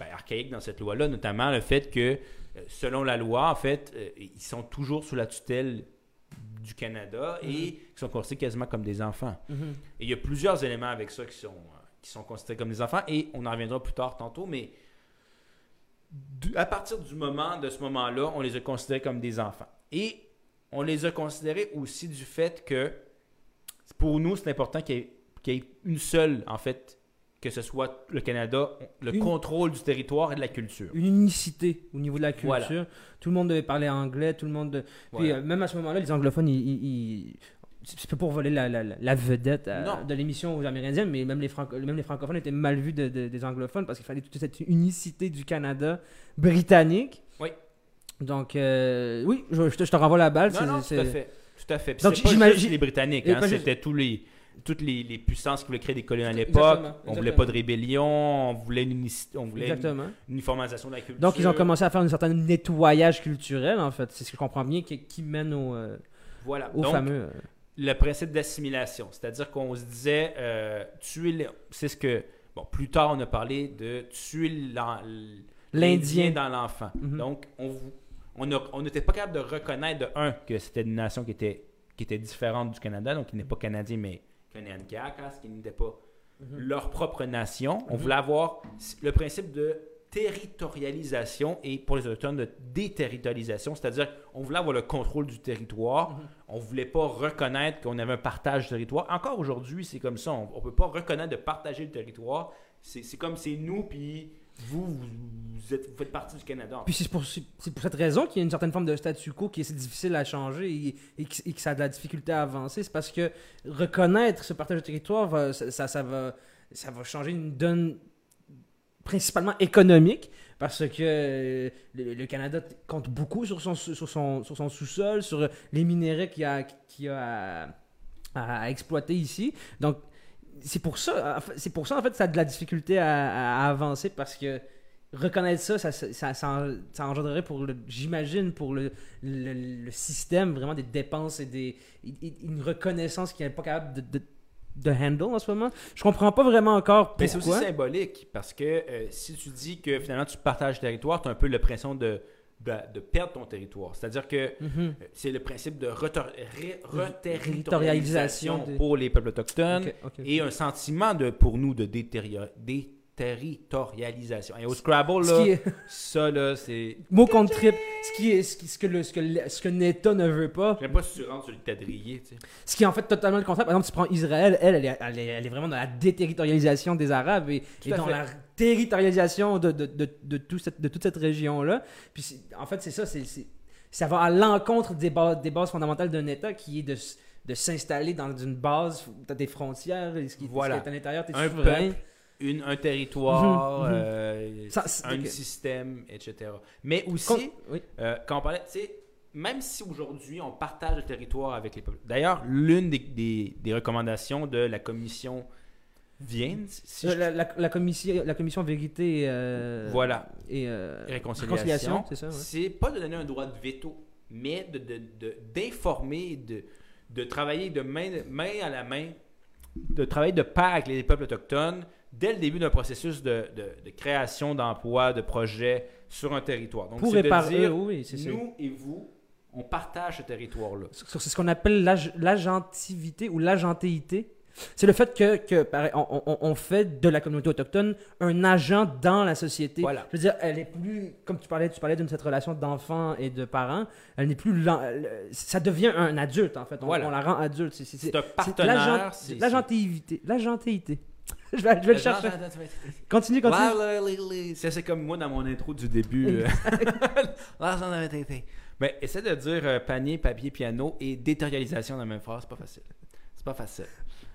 ben, archaïques dans cette loi-là, notamment le fait que, euh, selon la loi, en fait, euh, ils sont toujours sous la tutelle du Canada et qui sont considérés quasiment comme des enfants. mhm. Et il y a plusieurs éléments avec ça qui sont, euh, qui sont considérés comme des enfants, et on en reviendra plus tard tantôt, mais à partir du moment, de ce moment-là, on les a considérés comme des enfants. Et on les a considérés aussi du fait que, pour nous, c'est important qu'il y, y ait une seule, en fait, que ce soit le Canada, le Une- contrôle du territoire et de la culture. Une unicité au niveau de la culture. Voilà. Tout le monde devait parler anglais. Tout le monde. de- Puis Voilà. euh, même à ce moment-là, les anglophones, ils. ils- C'est pas pour voler la, la- la- la vedette à- Non. de l'émission aux Amérindiens, mais même les, même les francophones étaient mal vus de- de- des anglophones parce qu'il fallait toute cette unicité du Canada britannique. Oui. Donc, euh, oui, je, je te, je te renvoie la balle. Non, c'est- non, tout à fait. Tout à fait. Puis Donc, pas juste les Britanniques, hein, c'était tous les, toutes les, les puissances qui voulaient créer des colonies à l'époque. On voulait pas de rébellion, on voulait une, on voulait une de la culture. Donc, ils ont commencé à faire un certain nettoyage culturel, en fait. C'est ce que je comprends bien, qui, qui mène au, euh, Voilà. au Donc, fameux. euh, le principe d'assimilation. C'est-à-dire qu'on se disait, euh, tuer les- C'est ce que. Bon, plus tard, on a parlé de tuer L'Indien. dans l'enfant. Mhm. Donc, on n'était pas capable de reconnaître, de un, que c'était une nation qui était, qui était différente du Canada, donc qui n'est pas canadien, mais Canadian ce qui n'était pas Mhm. leur propre nation. On Mhm. voulait avoir le principe de territorialisation et pour les Autochtones de déterritorialisation, c'est-à-dire on voulait avoir le contrôle du territoire, Mhm. on voulait pas reconnaître qu'on avait un partage du territoire. Encore aujourd'hui, c'est comme ça, on, on peut pas reconnaître de partager le territoire. C'est comme c'est nous puis vous, vous, faites partie du Canada. Puis c'est pour, cette raison qu'il y a une certaine forme de statu quo qui est difficile à changer et, et que, ça a de la difficulté à avancer. C'est parce que reconnaître ce partage de territoire, ça, va, changer une donne principalement économique parce que le, Canada compte beaucoup sur son, sous-sol, sur les minéraux qu'il a, a à- à exploiter ici. Donc, c'est pour ça, en fait- c'est pour ça en fait, ça a de la difficulté à, avancer parce que reconnaître ça, ça, ça, ça, ça en- ça engendrerait pour le, j'imagine, pour le, le, le système vraiment des dépenses et des, une reconnaissance qui n'est pas capable de, de, de handle en ce moment. Je comprends pas vraiment encore Mais c'est aussi pourquoi. symbolique parce que euh, si tu dis que finalement tu partages le territoire, tu as un peu l'impression de, de, de perdre ton territoire. C'est-à-dire que Mhm. euh, c'est le principe de reterritorialisation des- pour les peuples autochtones et un sentiment de, pour nous de déterritorialisation. Et au Scrabble, là, est ça, là, c'est. mot contre trip, ce qui est ce, qui- ce que le ce que le- ce que Neta ne veut pas, J'aime pas si tu rentres sur le quadrillé, tu sais. ce qui est en fait totalement le contraire. Par exemple, tu prends Israël, elle, elle est, elle est, elle est vraiment dans la déterritorialisation des Arabes et, dans fait. la territorialisation de, de, de, de, tout cette, de toute cette région-là. Puis en fait, c'est ça, c'est, c'est- ça va à l'encontre des, bases des bases fondamentales d'un État qui est de, de s'installer dans une base où tu as des frontières, ce qui, Voilà. ce qui est à l'intérieur, tu es Un souverain. peuple, une, un territoire, Mhm, euh, Ça, un système, etc. Mais aussi, Con- oui. Euh, quand on parlait, tu sais, même si aujourd'hui on partage le territoire avec les peuples. D'ailleurs, l'une des, des- des recommandations de la commission Vienne, si Euh, je- la, la- la commission, la commission vérité euh, voilà, et euh, réconciliation, c'est ouais. c'est pas de donner un droit de veto, mais de, de- de- d'informer, de, de travailler de main, main à la main, de travailler de pair avec les peuples autochtones dès le début d'un processus de, de- création d'emplois, de projets sur un territoire. Donc, Pour réparer, dire, oui, c'est ça. nous et vous, on partage ce territoire-là. C'est ce qu'on appelle l'ag- l'agentivité ou l'agentéité. C'est le fait que, que pareil, on, on- on fait de la communauté autochtone un agent dans la société. Voilà. Je veux dire, elle est plus, comme tu parlais, tu parlais d'une cette relation d'enfant et de parents, elle n'est plus, ça devient un adulte en fait. On, Voilà. on la rend adulte. C'est un partenaire. L'agentéité. L'agentéité. je vais, je vais le chercher. Continue, continue. Ça, c'est comme moi dans mon intro du début. euh. Ben, essaie de dire euh, panier, papier, piano et déterritorialisation dans la même phrase. C'est pas facile. C'est pas facile.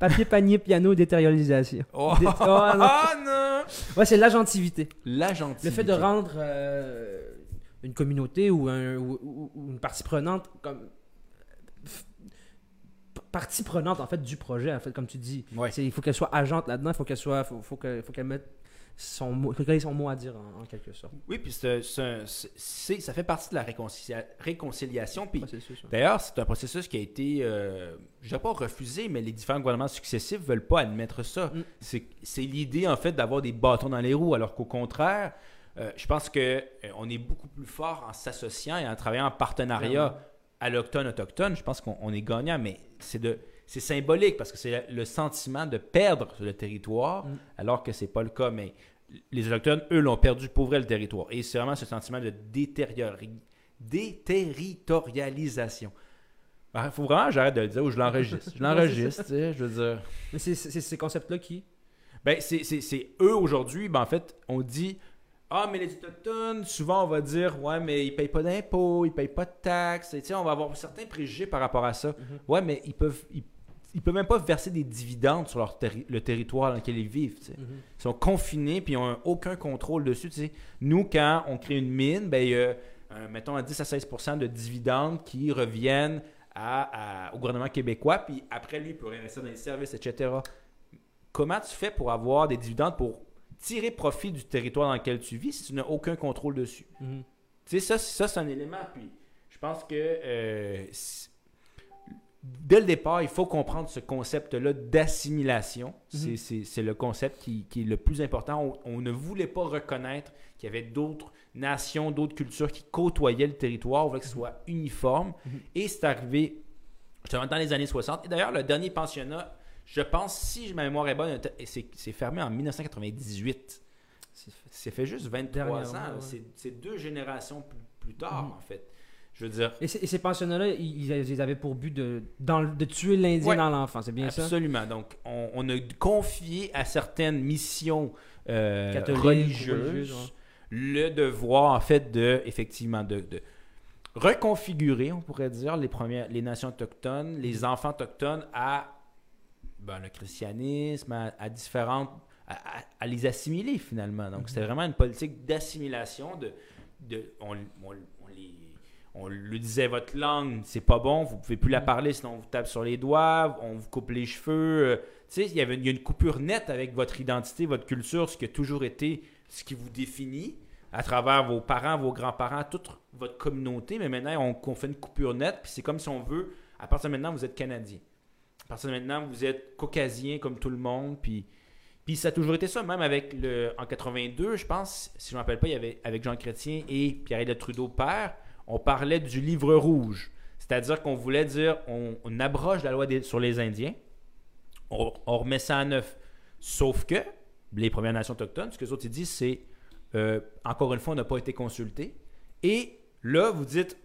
Papier, panier, piano, détérialisation. Oh, oh, non. Ah, non! Ouais, c'est l'agentivité. La gentillité. Le fait de rendre euh, une communauté ou, un- ou- ou- ou une partie prenante comme partie prenante en fait du projet en fait comme tu dis Ouais. Il faut qu'elle soit agente là-dedans il faut qu'elle soit faut, faut que- faut qu'elle mette son mot ait son mot à dire en, en quelque sorte Oui, puis c'est, ça fait partie de la réconcilia- réconciliation. Puis. D'ailleurs, c'est un processus qui a été, euh, je pas refusé, mais les différents gouvernements successifs ne veulent pas admettre ça. Mm. C'est, l'idée, en fait, d'avoir des bâtons dans les roues, alors qu'au contraire, euh, je pense qu'on est beaucoup plus fort en s'associant et en travaillant en partenariat Clairement. allochtone-autochtone. Je pense qu'on on est gagnant, mais c'est, de, c'est symbolique parce que c'est le sentiment de perdre le territoire, Mm. alors que ce n'est pas le cas. Mais les Autochtones, eux, l'ont perdu pour vrai le territoire. Et c'est vraiment ce sentiment de détériori- déterritorialisation. Il faut vraiment que j'arrête de le dire ou je l'enregistre. Je l'enregistre, tu sais, je veux dire. mais c'est c'est- c'est ces concepts là qui Ben, c'est, c'est- c'est eux aujourd'hui, ben, en fait, on dit Ah, mais les Autochtones, souvent on va dire Ouais, mais ils payent pas d'impôts, ils payent pas de taxes. Et, on va avoir certains préjugés par rapport à ça. Mhm. Ouais, mais ils peuvent. Ils, ils peuvent même pas verser des dividendes sur leur terri- le territoire dans lequel ils vivent. sais. Ils sont confinés puis ils n'ont aucun contrôle dessus. Nous, quand on crée une mine, ben, il y a, euh, mettons, à 10 à 16% de dividendes qui reviennent à- à- au gouvernement québécois, puis après, lui, il peut réinvestir dans les services, etc. Comment tu fais pour avoir des dividendes pour tirer profit du territoire dans lequel tu vis si tu n'as aucun contrôle dessus? Mhm. Tu sais, ça, ça c'est un élément. Puis, je pense que euh, dès le départ, il faut comprendre ce concept-là d'assimilation. C'est- Mhm. C'est le concept qui, qui est le plus important. On, on ne voulait pas reconnaître qu'il y avait d'autres nations, d'autres cultures qui côtoyaient le territoire. On voulait que ce soit uniforme. Mhm. Et c'est arrivé justement dans les années 60. Et d'ailleurs, le dernier pensionnat, je pense, si ma mémoire est bonne, c'est c'est fermé en 1998. c'est fait juste 23 Dernièrement, ans. ouais. C'est- deux générations plus, plus tard, Mhm. en fait. Je veux dire, Et, ces- et ces pensionnats-là, ils, ils avaient pour but de, dans de tuer l'Indien Ouais. dans l'enfant, c'est bien ça? absolument. Donc, on, on a confié à certaines missions euh, religieuses, religieuses, ouais. le devoir, en fait, de, effectivement, de, de reconfigurer, on pourrait dire, les, premières, les nations autochtones, les enfants autochtones à ben, le christianisme, à, à différentes. À, les assimiler, finalement. Donc, c'était vraiment une politique d'assimilation. De, de, on, on- on les. On lui disait votre langue, c'est pas bon, vous pouvez plus la parler, sinon on vous tape sur les doigts, on vous coupe les cheveux. euh, Tu sais, il y avait y a une coupure nette avec votre identité, votre culture, ce qui a toujours été ce qui vous définit à travers vos parents, vos grands-parents, toute votre communauté. Mais maintenant, on, on fait une coupure nette, puis c'est comme si on veut, à partir de maintenant, vous êtes Canadien. À partir de maintenant, vous êtes caucasien comme tout le monde, puis, puis ça a toujours été ça, même avec le, en 82, je pense, si je ne me rappelle pas, il y avait avec Jean Chrétien et Pierre-Éliott Trudeau père, on parlait du livre rouge. C'est-à-dire qu'on voulait dire, on, abroge la loi sur les Indiens, on, remet ça à neuf. Sauf que les Premières Nations autochtones, ce que les autres disent, c'est euh, encore une fois, on n'a pas été consulté. Et là, vous dites,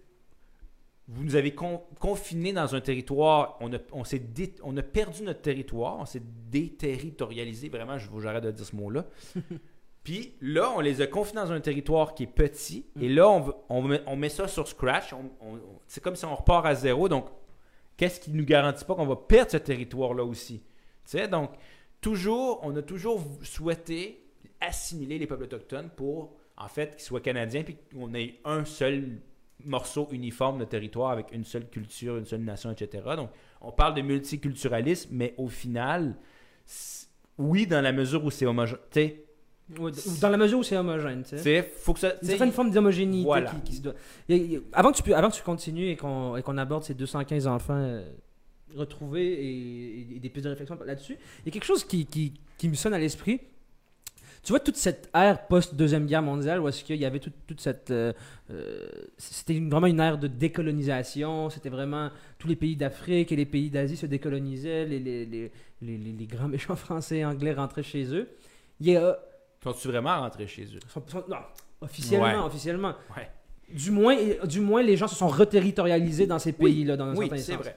vous nous avez con- confinés dans un territoire, on a, on, dé- on a perdu notre territoire, on s'est déterritorialisé, vraiment, je vous j'arrête de dire ce mot-là. Puis là, on les a confinés dans un territoire qui est petit, et là, on, on, met, on met ça sur Scratch, c'est comme si on repart à zéro, donc qu'est-ce qui ne nous garantit pas qu'on va perdre ce territoire-là aussi? Tu sais, donc, toujours, on a toujours souhaité assimiler les peuples autochtones pour, en fait, qu'ils soient canadiens, puis qu'on ait un seul morceau uniforme de territoire avec une seule culture, une seule nation, etc. Donc, on parle de multiculturalisme, mais au final, oui, dans la mesure où c'est homogène. Dans la mesure où c'est homogène, tu sais. faut que ça. tu Une forme d'homogénéité Voilà. qui, qui se doit. Avant, que tu, avant que tu continues et qu'on qu'on aborde ces 215 enfants euh, retrouvés et, et- et des pistes de réflexion là-dessus, il y a quelque chose qui, qui, qui me sonne à l'esprit. Tu vois, toute cette ère post-deuxième guerre mondiale, où est-ce qu'il y avait toute, toute cette... euh, euh, c'était vraiment une ère de décolonisation, c'était vraiment... Tous les pays d'Afrique et les pays d'Asie se décolonisaient, les, les, les, les, grands méchants français et anglais rentraient chez eux. Il y a... Sont-tu vraiment rentrés chez eux? sont- sont- non, officiellement, Ouais. officiellement. Ouais. Du moins, du moins, les gens se sont reterritorialisés dans ces pays-là, dans un Oui, certain c'est sens. vrai.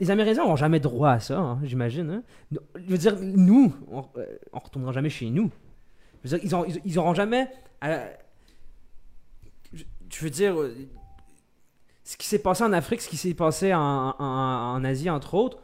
Les Amérindiens n'auront jamais droit à ça, hein, j'imagine. hein. Je veux dire, nous, on, euh, on retournera jamais chez nous. Ils, ont, ils, ils auront jamais. je, veux dire, ce qui s'est passé en Afrique, ce qui s'est passé en, Asie, entre autres,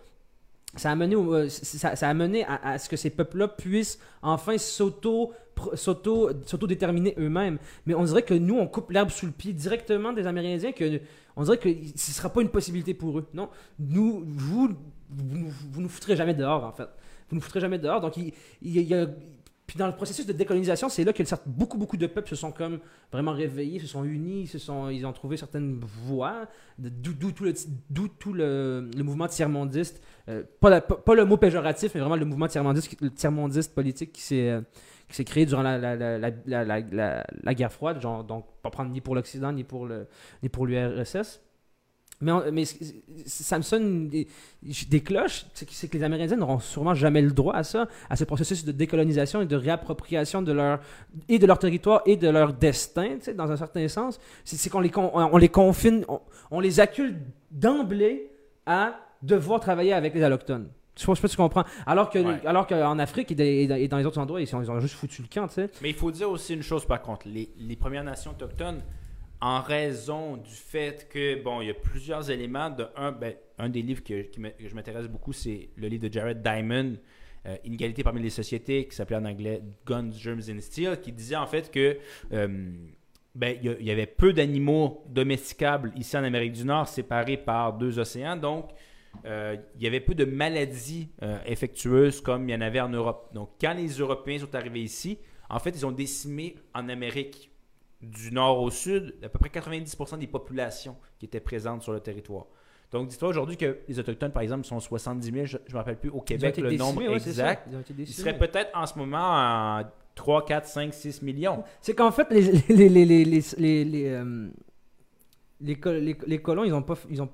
ça a mené, euh, ça, a mené à, ce que ces peuples-là puissent enfin s'auto s'auto-déterminer eux-mêmes. Mais on dirait que nous, on coupe l'herbe sous le pied directement des Amérindiens, que on dirait que ce ne sera pas une possibilité pour eux. Non, nous, vous, vous, vous nous foutrez jamais dehors, en fait. Vous nous foutrez jamais dehors. Donc, il, y a... Puis dans le processus de décolonisation, c'est là que beaucoup, beaucoup de peuples se sont comme vraiment réveillés, se sont unis, se sont, ils ont trouvé certaines voies, d'où tout, le, mouvement tiers-mondiste, euh, pas, pas- le mot péjoratif, mais vraiment le mouvement tiers-mondiste politique qui s'est, euh, qui s'est créé durant la, guerre froide, genre, donc pas prendre ni pour l'Occident, ni pour, l'URSS. Mais, on- ça me sonne des, des cloches, c'est que, les Amérindiens n'auront sûrement jamais le droit à ça, à ce processus de décolonisation et de réappropriation de leur, et de leur territoire et de leur destin, dans un certain sens. C'est, qu'on les, con- on les confine, on, on les accule d'emblée à devoir travailler avec les allochtones. Je sais pas si tu comprends. Alors que, Ouais. alors qu'en Afrique et dans, les autres endroits, ils, ont, juste foutu le camp, tu sais. Mais il faut dire aussi une chose par contre, les, les Premières Nations autochtones, en raison du fait que, bon, il y a plusieurs éléments. De un, ben, un des livres que, qui me- que je m'intéresse beaucoup, c'est le livre de Jared Diamond, euh, Inégalité parmi les sociétés, qui s'appelait en anglais Guns, Germs and Steel, qui disait en fait que euh, ben, il y y, avait peu d'animaux domesticables ici en Amérique du Nord, séparés par deux océans. Donc, euh, il y avait peu de maladies euh, infectieuses comme il y en avait en Europe. Donc, quand les Européens sont arrivés ici, en fait, ils ont décimé en Amérique du nord au sud à peu près 90% des populations qui étaient présentes sur le territoire. Donc, dis-toi aujourd'hui que les Autochtones, par exemple, sont 70 000, je ne me rappelle plus au Québec le décimés, nombre ouais, exact. Ils été Ils décimés. seraient peut-être en ce moment à 3, 4, 5, 6 millions. C'est qu'en fait, les, les, les, les, les, les, les, euh, les col- les- les colons, ils ont pas. Ils ont,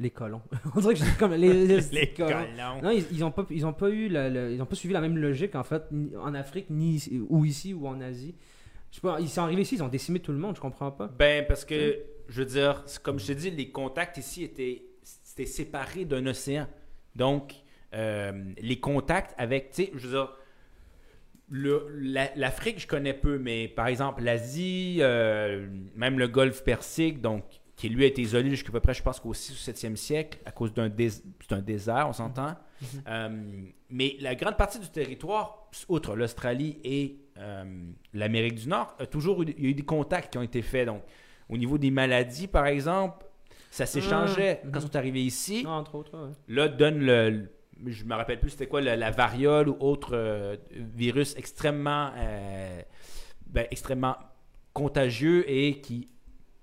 Les colons. On dirait que j'ai comme les, les, Les colons. colons. Non, ils, ils ont pas, ils ont pas eu, la- la- ils ont pas suivi la même logique en fait, ni en Afrique, ni ici- ou ici ou en Asie. Je sais pas, ils sont arrivés ici, ils ont décimé tout le monde, je comprends pas. Ben, parce que, je veux dire, comme je te dis, les contacts ici étaient, c'était séparés d'un océan. Donc, euh, les contacts avec, tu sais, je veux dire, la- l'Afrique, je connais peu, mais par exemple, l'Asie, euh, même le golfe Persique, donc, qui lui a été isolé jusqu'à peu près, je pense, qu'au 6 ou 7e siècle, à cause d'un dés- désert, on s'entend. Euh, mais la grande partie du territoire, outre l'Australie et euh, l'Amérique du Nord, a toujours eu, il y a eu des contacts qui ont été faits. Donc, au niveau des maladies, par exemple, ça s'échangeait. Ah, Quand mhm. ils sont arrivés ici, Non, entre autres, ouais. là, donne le. le- je me rappelle plus c'était quoi, la, la variole ou autre euh, virus extrêmement, ben, extrêmement contagieux et qui,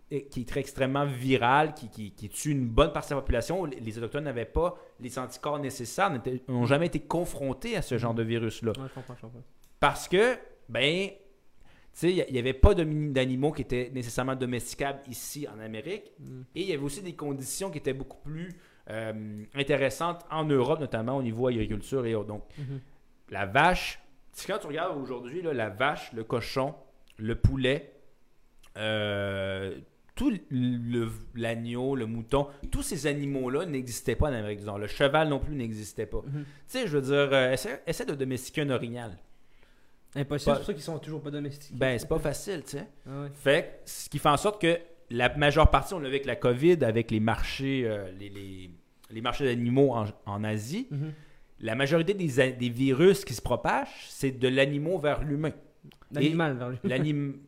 qui est très extrêmement viral, qui, qui, qui tue une bonne partie de la population. Les, Autochtones n'avaient pas les anticorps nécessaires, n'ont jamais été confrontés à ce genre de virus-là. Ouais. Parce que, ben, tu sais, il n'y avait pas d'animaux qui étaient nécessairement domesticables ici en Amérique. Mm. Et il y avait aussi des conditions qui étaient beaucoup plus euh, intéressantes en Europe, notamment au niveau agriculture et autres. Donc, Mhm. la vache, quand tu regardes aujourd'hui, la vache, le cochon, le poulet, euh, tout le- l'agneau, le mouton, tous ces animaux-là n'existaient pas en Amérique du Nord. Le cheval non plus n'existait pas. Mhm. Tu sais, je veux dire, euh, essaie, essaie de domestiquer un orignal. Impossible, c'est pour ça qu'ils sont toujours pas domestiqués. Ben, c'est pas facile, tu sais. Ah ouais. Fait que, ce qui fait en sorte que la majeure partie, on l'a vu avec la COVID, avec les marchés, euh, les, les- les marchés d'animaux en, en Asie, Mhm. la majorité des, des virus qui se propagent, c'est de l'animal vers l'humain. L'animal vers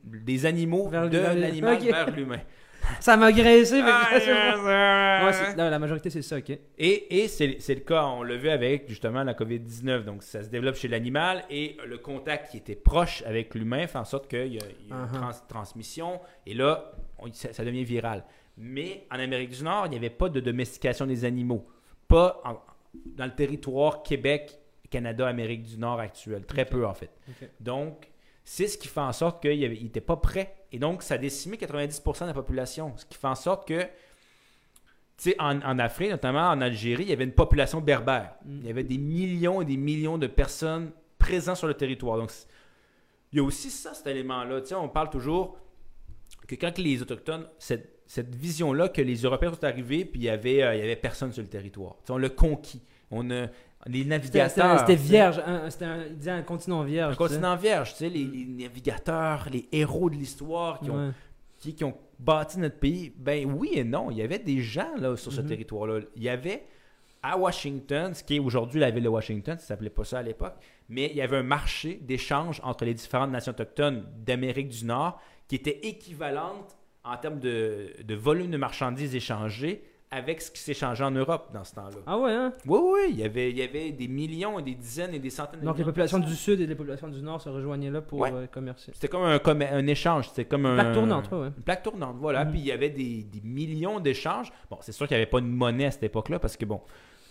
des animaux Vers de l'animal l'humain. Ça m'a que- Ah, Ouais, non, la majorité, c'est ça, ok. Et, et c'est c'est le cas, on l'a vu avec justement la COVID-19. Donc, ça se développe chez l'animal et le contact qui était proche avec l'humain fait en sorte qu'il y a, il y a une Uh-huh. trans- transmission et là, on- ça, ça devient viral. Mais en Amérique du Nord, il n'y avait pas de domestication des animaux. Pas en- dans le territoire Québec, Canada, Amérique du Nord actuel. Très peu, en fait. Donc, c'est ce qui fait en sorte qu'il n'était pas prêt. Et donc, ça a décimé 90% de la population. Ce qui fait en sorte que, tu sais, en, en Afrique, notamment en Algérie, il y avait une population berbère. Mm. Il y avait des millions et des millions de personnes présentes sur le territoire. Donc, il y a aussi ça, cet élément-là. Tu sais, on parle toujours que quand les Autochtones, cette, cette vision-là, que les Européens sont arrivés, puis il y avait, euh, il y avait personne sur le territoire. Tu sais, on l'a conquis. On a, les navigateurs. C'était vierge. C'était un, il disait un continent vierge. Un sais. continent vierge, tu sais, les, les navigateurs, les héros de l'histoire qui, ont, qui, qui ont bâti notre pays. Ben oui et non, il y avait des gens là, sur ce Mhm. territoire-là. Il y avait à Washington, ce qui est aujourd'hui la ville de Washington, ça s'appelait pas ça à l'époque, mais il y avait un marché d'échange entre les différentes nations autochtones d'Amérique du Nord qui était équivalente en termes de, de volume de marchandises échangées avec ce qui s'échangeait en Europe dans ce temps-là. Ah ouais, hein? Oui, oui, il y avait, il y avait des millions et des dizaines et des centaines de Donc les millions populations du sud et les populations du nord se rejoignaient là pour Ouais. euh, commercer. C'était comme un, comme un échange, c'était comme un... Plaque tournante, ouais. Une plaque tournante, voilà. Mhm. Puis il y avait des, des millions d'échanges. Bon, c'est sûr qu'il n'y avait pas de monnaie à cette époque-là parce que, bon,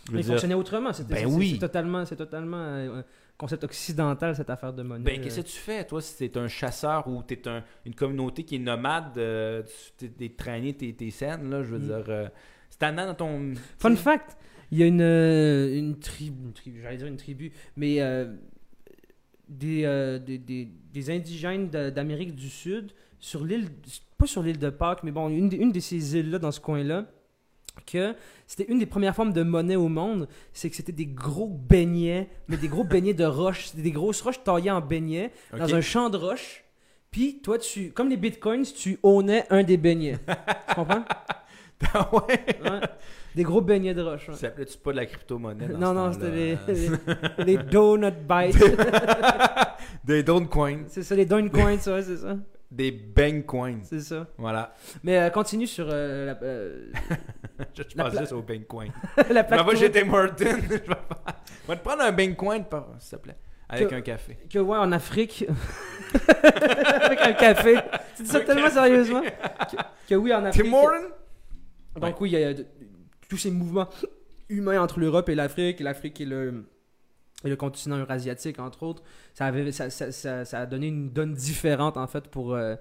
je veux Mais il dire, fonctionnait autrement. C'était Ben c'est- oui. c'est totalement, c'est totalement euh, un concept occidental cette affaire de monnaie. ben, qu'est-ce que tu fais, toi, si t'es un chasseur ou t'es un, une communauté qui est nomade, euh, tu t'es- t'es traîné tes, tes scènes, là, je veux Mhm. dire, euh, tannant dans ton... Fun fact, il y a une, euh, une tribu, j'allais dire une tribu, mais euh, des, euh, des, des, des indigènes d'Amérique du Sud sur l'île, pas sur l'île de Pâques, mais bon, une, de ces îles-là dans ce coin-là, que c'était une des premières formes de monnaie au monde, c'est que c'était des gros beignets, mais des gros beignets de roches, c'était des grosses roches taillées en beignets dans un champ de roches. Puis toi, tu, comme les bitcoins, tu ownais un des beignets. tu comprends? Ah ouais? Ouais. Des gros beignets de roches. ouais. Ça s'appelait-tu pas de la crypto-monnaie dans Non, ce non, c'était les, les, les donut bites. Des Dogecoins, c'est ça, les donut coins, ouais, c'est ça. des Bang Coins. C'est ça. Voilà. Mais euh, continue sur euh, la, euh, Je, je La pense juste au Bang Coin. la plaque. Tim Hortons. je vais faire- je vais te prendre un Bang Coin, s'il te plaît. Avec Que- un café. Que ouais, en Afrique, avec un café. Tu dis ça Un tellement café. sérieusement. Que, que oui, en Afrique. Tim Hortons? Donc oui, il y a tous ces mouvements humains entre l'Europe et l'Afrique, l'Afrique et le, et le continent eurasiatique, entre autres. Ça, avait, ça, ça, ça, ça a donné une donne différente, en fait, pour, euh,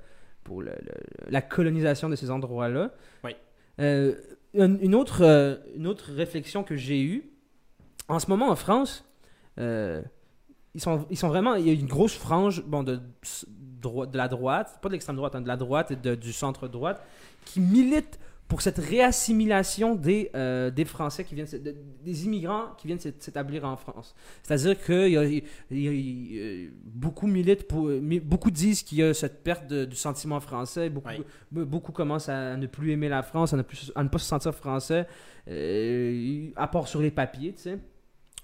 pour le- le- la colonisation de ces endroits-là. Oui. Euh, une, une autre, euh, une autre réflexion que j'ai eue, en ce moment en France, ils, sont, ils sont vraiment. Il y a une grosse frange bon, de, de la droite, pas de l'extrême droite, hein, de la droite et de- du centre droite, qui milite pour cette réassimilation des, euh, des Français qui viennent, des immigrants qui viennent s'é- s'établir en France. C'est-à-dire que y a- y y a- beaucoup militent pour, mi- beaucoup disent qu'il y a cette perte de- du sentiment français, beaucoup, Oui. be- beaucoup commencent à ne plus aimer la France, à ne, plus, à ne pas se sentir français, euh, à part sur les papiers, tu sais.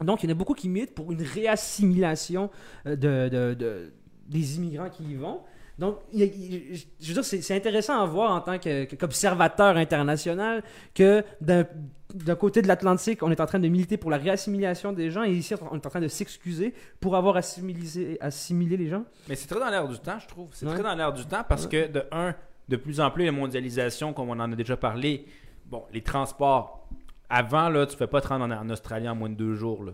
Donc, il y en a beaucoup qui militent pour une réassimilation euh, de, de- de- des immigrants qui y vont. Donc, je veux dire, c'est intéressant à voir en tant qu'observateur international que d'un côté de l'Atlantique, on est en train de militer pour la réassimilation des gens et ici, on est en train de s'excuser pour avoir assimilé, assimilé les gens. Mais c'est très dans l'air du temps, je trouve. C'est Ouais. très dans l'air du temps parce que, de un, de plus en plus, la mondialisation, comme on en a déjà parlé, bon, les transports. Avant, là, tu ne fais pas te rendre en, en Australie en moins de deux jours. Là.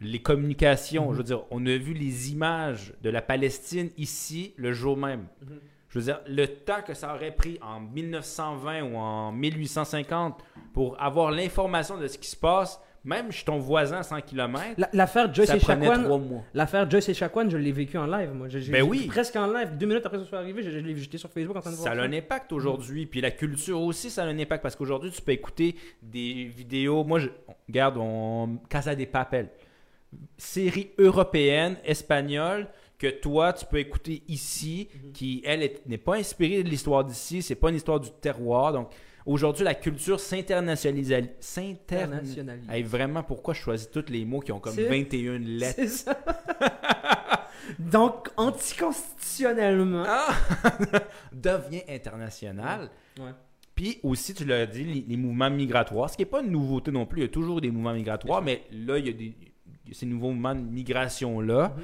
Les communications, Mhm. je veux dire, on a vu les images de la Palestine ici le jour même. Mhm. Je veux dire, le temps que ça aurait pris en 1920 ou en 1850 pour avoir l'information de ce qui se passe, même chez ton voisin à 100 km, La- L'affaire Joyce ça et Chacuan. L'affaire Joyce et Chacuan, je l'ai vécu en live. Moi, J'ai- Ben j'ai- oui. Presque en live. Deux minutes après que ce soit arrivé, je, je l'ai j'étais sur Facebook en train de Ça voir a un impact aujourd'hui. Puis la culture aussi, ça a un impact parce qu'aujourd'hui, tu peux écouter des vidéos. Moi, je, regarde, on, Casa des Papel. Série européenne, espagnole, que toi, tu peux écouter ici, Mhm. qui, elle, est- n'est pas inspirée de l'histoire d'ici. C'est pas une histoire du terroir. Donc, aujourd'hui, la culture s'internationalise. s'inter- Internationalisé. Hey, vraiment, pourquoi je choisis tous les mots qui ont comme C'est- 21 lettres? C'est ça. Donc, anticonstitutionnellement. Ah! devient international. Ouais. Puis aussi, tu l'as dit, les, les mouvements migratoires, ce qui n'est pas une nouveauté non plus. Il y a toujours des mouvements migratoires, mais là, il y a, des, ces nouveaux mouvements de migration-là. Mhm.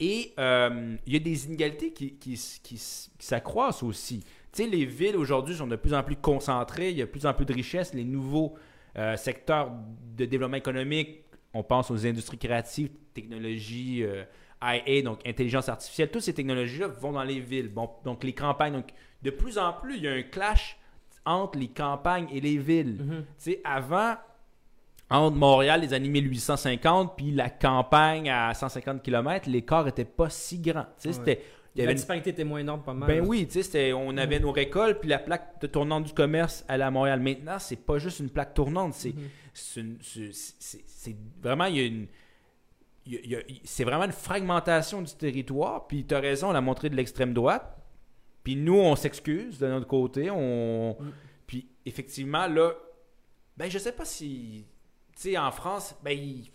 Et euh, il y a des inégalités qui, qui, qui qui s'accroissent aussi. Tu sais, les villes aujourd'hui sont de plus en plus concentrées, il y a de plus en plus de richesses. Les nouveaux euh, secteurs de développement économique, on pense aux industries créatives, technologies, euh, IA, donc intelligence artificielle, toutes ces technologies-là vont dans les villes. Bon, donc les campagnes. Donc, de plus en plus, il y a un clash entre les campagnes et les villes. Mhm. Tu sais, avant, entre Montréal, les années 1850, puis la campagne à 150 km, l'écart était pas si grand. Tu sais, Ouais. c'était... Il y La avait une- disparité était moins énorme, pas mal. Ben oui, tu sais, on avait nos récoltes, puis la plaque de tournante du commerce à Montréal. Maintenant, c'est pas juste une plaque tournante, c'est Mhm. une- c'est vraiment, il y a une... c'est vraiment une fragmentation du territoire, puis tu as raison, on l'a montré de l'extrême droite. Puis nous, on s'excuse de notre côté. On... Mm. Puis effectivement, là, ben je sais pas si. Tu sais, en France, ben, il-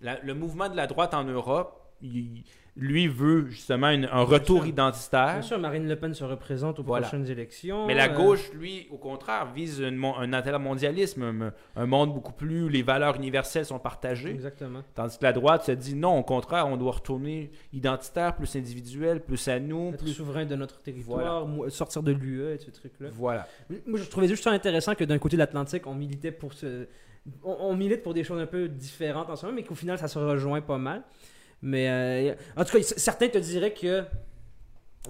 la- le mouvement de la droite en Europe, il- lui veut justement une- un retour sûr. identitaire. Bien sûr, Marine Le Pen se représente aux Voilà. prochaines élections. Mais la euh, gauche, lui, au contraire, vise une un intermondialisme, un, un monde beaucoup plus où les valeurs universelles sont partagées. Exactement. Tandis que la droite se dit non, au contraire, on doit retourner identitaire, plus individuel, plus à nous, Être plus. souverain de notre territoire, sortir de l'UE et ce truc-là. Voilà. Moi, je trouvais juste ça intéressant que d'un côté de l'Atlantique, on militait pour ce. On, on milite pour des choses un peu différentes en ce moment, mais qu'au final, ça se rejoint pas mal. Mais euh, en tout cas, certains te diraient que.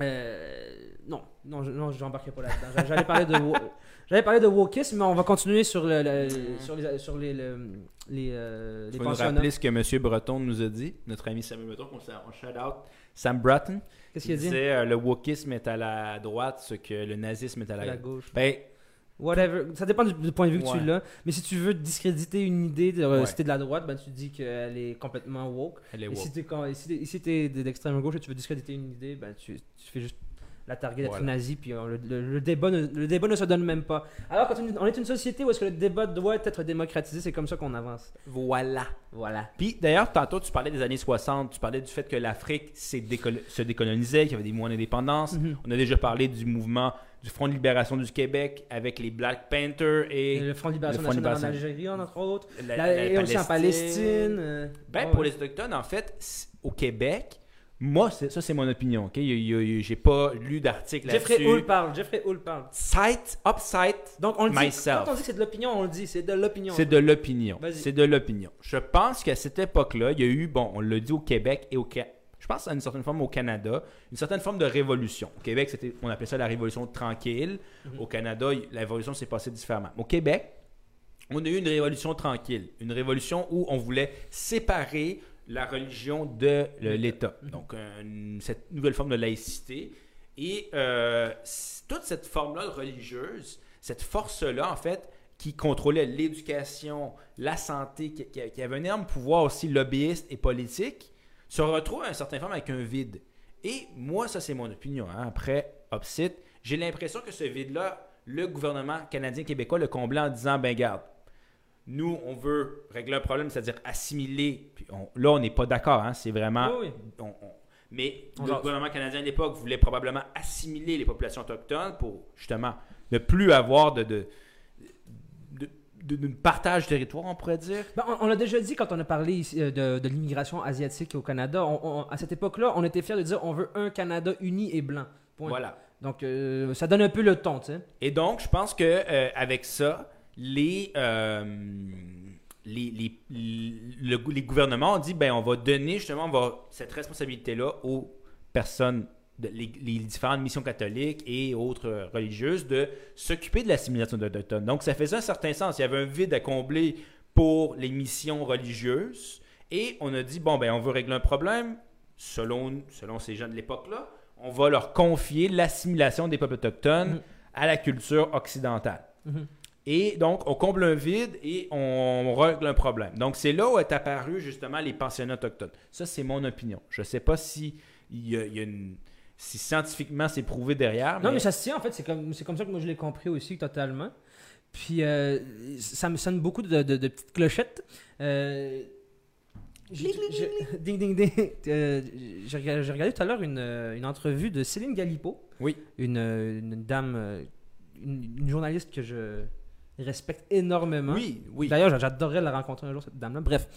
euh, non, non, je- non, j'embarquerai pas là-dedans. J'a- J'allais parler de. J'allais parler de wokisme, mais on va continuer sur, le, le- sur les, sur les, le- les, euh, les nous rappeler ce que M. Breton nous a dit, notre ami Samuel Breton, qu'on on shout out. Sam Bratton. Qu'est-ce Il qu'il a dit? disait euh, le wokisme est à la droite, ce que le nazisme est à la, À la gauche. gauche. Ben, Whatever. Ça dépend du, du point de vue que Ouais. tu l'as. Mais si tu veux discréditer une idée, de, euh, Ouais. si t'es de la droite, ben tu dis qu'elle est complètement woke. elle est woke. si et si t'es- si t'es de l'extrême gauche et tu veux discréditer une idée, ben tu, tu fais juste la targuer d'être Voilà. nazi, puis euh, le, le- le débat ne, le débat ne se donne même pas. Alors, quand on est une société où est-ce que le débat doit être démocratisé, c'est comme ça qu'on avance. Voilà. Voilà. Puis d'ailleurs, tantôt, tu parlais des années 60, tu parlais du fait que l'Afrique s'est décolo- se décolonisait, qu'il y avait des mouvements d'indépendance. Mhm. On a déjà parlé du mouvement du Front de libération du Québec avec les Black Panthers et le Front de Libération le Front de nationale en Libération. Algérie, entre autres. la, la et aussi en Palestine. euh, Ben, ouais, pour les Autochtones, en fait, au Québec, moi, ça, c'est mon opinion. ok? J'ai pas lu d'article Jeffrey là-dessus. Hull parle. Jeffrey Hull parle. Upside, Donc, on le dit, Myself. quand on dit que c'est de l'opinion, on le dit, c'est de l'opinion. c'est de l'opinion. C'est de l'opinion. Je pense qu'à cette époque-là, il y a eu, bon, on l'a dit au Québec et au Je pense à une certaine forme au Canada, une certaine forme de révolution. Au Québec, c'était, on appelait ça la révolution tranquille. Mhm. Au Canada, la révolution s'est passée différemment. Au Québec, on a eu une révolution tranquille, une révolution où on voulait séparer la religion de l'État. Donc, cette nouvelle forme de laïcité. Et euh, toute cette forme-là religieuse, cette force-là, en fait, qui contrôlait l'éducation, la santé, qui, avait un énorme pouvoir aussi lobbyiste et politique, se retrouve à une certaine forme avec un vide. Et moi, ça c'est mon opinion. hein. Après, Opsite, j'ai l'impression que ce vide-là, le gouvernement canadien-québécois le comblait en disant, ben garde, nous, on veut régler un problème, c'est-à-dire assimiler. Puis on- là, on n'est pas d'accord, hein, c'est vraiment... Oui, oui. on- on- mais le gouvernement canadien à l'époque voulait probablement assimiler les populations autochtones pour justement ne plus avoir de, de, de, partage de territoire, on pourrait dire. Ben, on on l'a déjà dit quand on a parlé ici, euh, de, de l'immigration asiatique au Canada. On- on- à cette époque-là, on était fiers de dire on veut un Canada uni et blanc. Point. Voilà. Donc, euh, ça donne un peu le ton, tu sais. Et donc, je pense que euh, avec ça, les, euh, les, les, le- les gouvernements ont dit ben on va donner justement on va, cette responsabilité-là aux personnes, de- les, les différentes missions catholiques et autres religieuses de s'occuper de l'assimilation d'Autochtones. Donc, ça faisait un certain sens. Il y avait un vide à combler pour les missions religieuses. Et on a dit bon, ben on veut régler un problème. Selon, selon ces gens de l'époque-là, on va leur confier l'assimilation des peuples autochtones Mhm. à la culture occidentale. Mhm. Et donc, on comble un vide et on règle un problème. Donc, c'est là où est apparu justement les pensionnats autochtones. Ça, c'est mon opinion. Je ne sais pas si, il y a, il y a une, si scientifiquement c'est prouvé derrière. Non, mais ça se tient, en fait. C'est comme, c'est comme ça que moi, je l'ai compris aussi, totalement. Puis, euh, ça me sonne beaucoup de, de- de petites clochettes. Euh, ding, ding, ding. Euh, j'ai regardé, j'ai regardé tout à l'heure une, une entrevue de Céline Galipo. Oui. Une, une dame, une, une journaliste que je respecte énormément. Oui, oui. D'ailleurs, j'adorerais la rencontrer un jour, cette dame-là. Bref.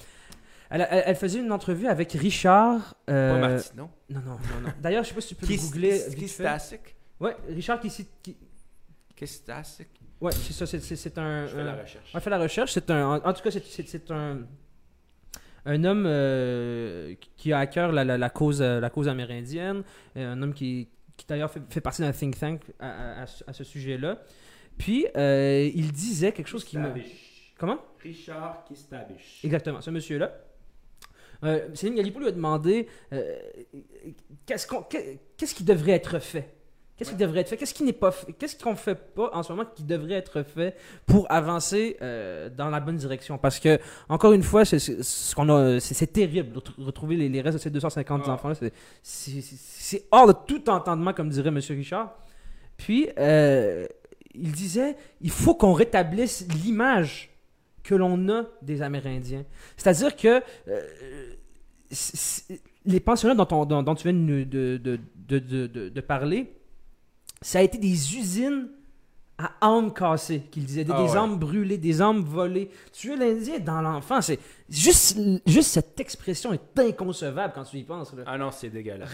Elle, elle- elle faisait une entrevue avec Richard. euh, Pas Martineau. non, non, non, non. D'ailleurs, je sais pas si tu peux le googler. Kistasic? Ouais, Richard qui cite. Qui... Kistasic? Ouais, c'est ça, c'est- un. Je fais un- la recherche. On fait la recherche. C'est un. En, en tout cas, c'est- un. Un homme euh, qui a à cœur la, la- la cause, euh, la cause amérindienne. Euh, Un homme qui, qui d'ailleurs fait, fait partie d'un think tank à, à ce sujet-là. Puis, euh, il disait quelque chose qui me. Comment? Richard Kistabish. Exactement, ce monsieur-là. Euh, Céline Galipo lui a demandé euh, qu'est-ce qu'on- qu'est- qu'est-ce qui devrait être fait? Qu'est-ce qui devrait être fait? Qu'est-ce qui n'est pas fait? Qu'est-ce qu'on fait pas en ce moment qui devrait être fait pour avancer euh, dans la bonne direction? Parce que encore une fois, c'est c'est- ce qu'on a, c'est c'est terrible de retr- retrouver les, les restes de ces 250 Ah. enfants-là. C'est- C'est hors de tout entendement, comme dirait Monsieur Richard. Puis euh, il disait, il faut qu'on rétablisse l'image que l'on a des Amérindiens. C'est-à-dire que euh, les pensionnats dont, on- dont- dont tu viens de, parler, ça a été des usines à âmes cassées, qu'il disait, des, Ah des ouais. âmes brûlées, des âmes volées. Tuer l'Indien dans l'enfant, c'est juste, juste cette expression est inconcevable quand tu y penses. là. Ah non, c'est dégueulasse.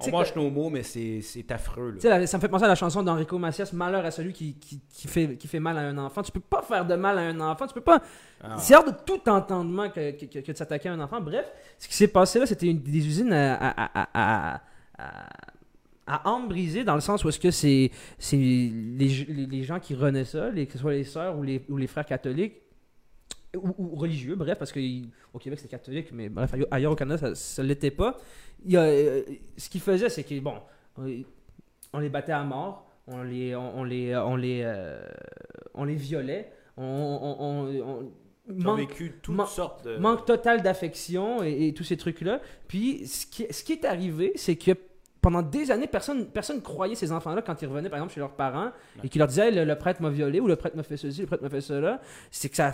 On mange que- nos mots, mais c'est affreux. Là. ça me fait penser à la chanson d'Enrico Macias, Malheur à celui qui, qui, qui fait, qui fait mal à un enfant. Tu peux pas faire de mal à un enfant. Tu peux pas. Ah. C'est hors de tout entendement que, que, que- que de s'attaquer à un enfant. Bref, ce qui s'est passé là, c'était des usines à, à, à, à, à, à âme brisée, dans le sens où est-ce que c'est c'est les, les, les gens qui renaient ça, les, que ce soit les sœurs ou les, ou les frères catholiques, ou, ou religieux, bref, parce qu'au Québec c'est catholique, mais bref, ailleurs- au Canada ça ne l'était pas. Il y a, euh, ce qu'ils faisaient, c'est que, bon, on les battait à mort, on les, on, on les, on les, euh, on les violait, on, on- ont manque- vécu toutes man- sortes de. manque total d'affection et, et tous ces trucs-là. Puis, ce qui, ce qui est arrivé, c'est que pendant des années, personne personne croyait ces enfants-là quand ils revenaient, par exemple, chez leurs parents et qu'ils leur disaient le, le prêtre m'a violé ou le prêtre m'a fait ceci, le prêtre m'a fait cela. C'est que ça,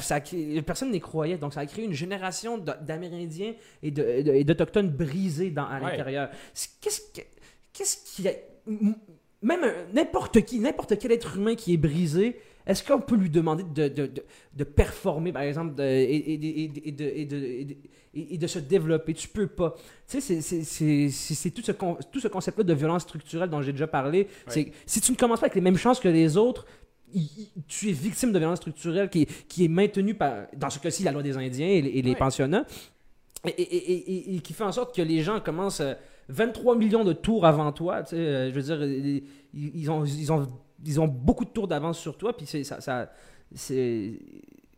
personne n'y croyait. Donc, ça a créé une génération d'Amérindiens et d'Autochtones brisés dans, à Ouais. l'intérieur. Qu'est-ce que- qu'est-ce qui. a- Même n'importe qui, n'importe quel être humain qui est brisé, est-ce qu'on peut lui demander de, de, de, de performer, par exemple, et, de, se développer? Tu peux pas. Tu sais, c'est- tout ce, con- tout ce concept-là de violence structurelle dont j'ai déjà parlé. Si tu ne commences pas avec les mêmes chances que les autres, tu es victime de violence structurelle qui, est- qui est maintenue par, dans ce cas-ci, la loi des Indiens et les, et les Ouais. pensionnats, et, et- et- qui fait en sorte que les gens commencent euh, 23 millions de tours avant toi. tu sais, euh, je veux dire, ils, ils ont, ils ont ils ont beaucoup de tours d'avance sur toi, puis ça, ça,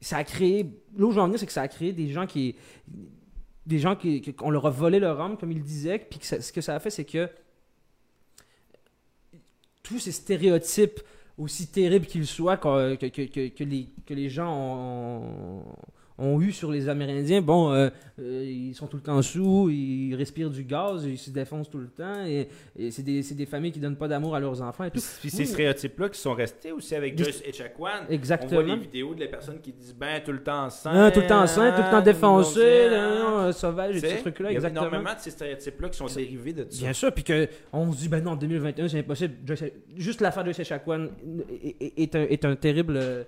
ça a créé. Là où je veux en c'est que ça a créé des gens qui. Des gens qui, qu'on leur a volé leur âme, comme il disait, puis que ce que ça a fait, c'est que tous ces stéréotypes, aussi terribles qu'ils soient, que- que- que les, que les gens ont, ont eu sur les Amérindiens, bon, euh, euh, ils sont tout le temps sous, ils respirent du gaz, ils se défoncent tout le temps, et, et c'est des, des familles qui donnent pas d'amour à leurs enfants et tout. Puis ces stéréotypes-là qui sont restés aussi avec Joyce. On Exactement. voit les vidéos de les personnes qui disent ben tout le temps enceinte. Tout le temps enceinte, tout le temps défoncé, hein. non, non, sauvage, et ces trucs-là, Il y a exactement. énormément de ces stéréotypes-là qui sont dérivés de ça. Bien sûr, puis que on se dit, ben non, en 2021, c'est impossible. Joyce- juste l'affaire de Joyce Echaquan est, est- est un, est un terrible. euh,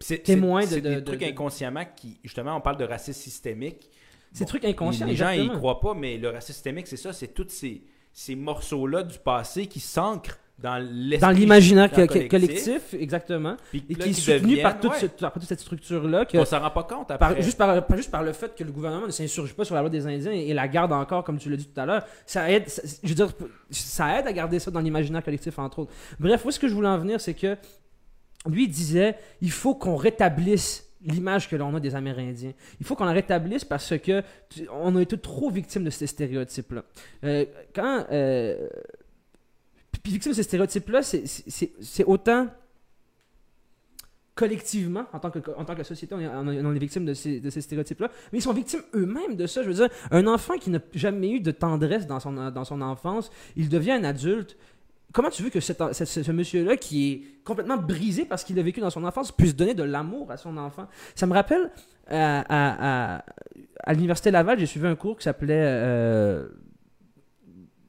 C'est- témoin de- de- des de- trucs de- inconsciemment qui, justement, on parle de racisme systémique. C'est Bon, truc inconscient, Les gens, ils croient pas, mais le racisme systémique, c'est ça, c'est tous ces, ces morceaux-là du passé qui s'ancrent dans l'esprit. Dans l'imaginaire collectif, exactement, puis et là, qui est soutenu par toute, ouais. cette, par toute cette structure-là. On s'en rend pas compte par- après. juste, par, pas juste par le fait que le gouvernement ne s'insurge pas sur la loi des Indiens et, et la garde encore, comme tu l'as dit tout à l'heure, ça aide, ça- je veux dire, ça aide à garder ça dans l'imaginaire collectif, entre autres. Bref, où est-ce que je voulais en venir, c'est que lui disait il faut qu'on rétablisse l'image que l'on a des Amérindiens. Il faut qu'on la rétablisse parce que on a été trop victimes de ces stéréotypes-là. Euh, quand. euh, puis victime de ces stéréotypes-là, c'est- autant collectivement, en tant que, société, on est, on victime de ces, de ces stéréotypes-là, mais ils sont victimes eux-mêmes de ça. Je veux dire, un enfant qui n'a jamais eu de tendresse dans son, dans son enfance, il devient un adulte. Comment tu veux que ce, monsieur-là, qui est complètement brisé parce qu'il a vécu dans son enfance, puisse donner de l'amour à son enfant? Ça me rappelle, à l'Université Laval, j'ai suivi un cours qui s'appelait euh,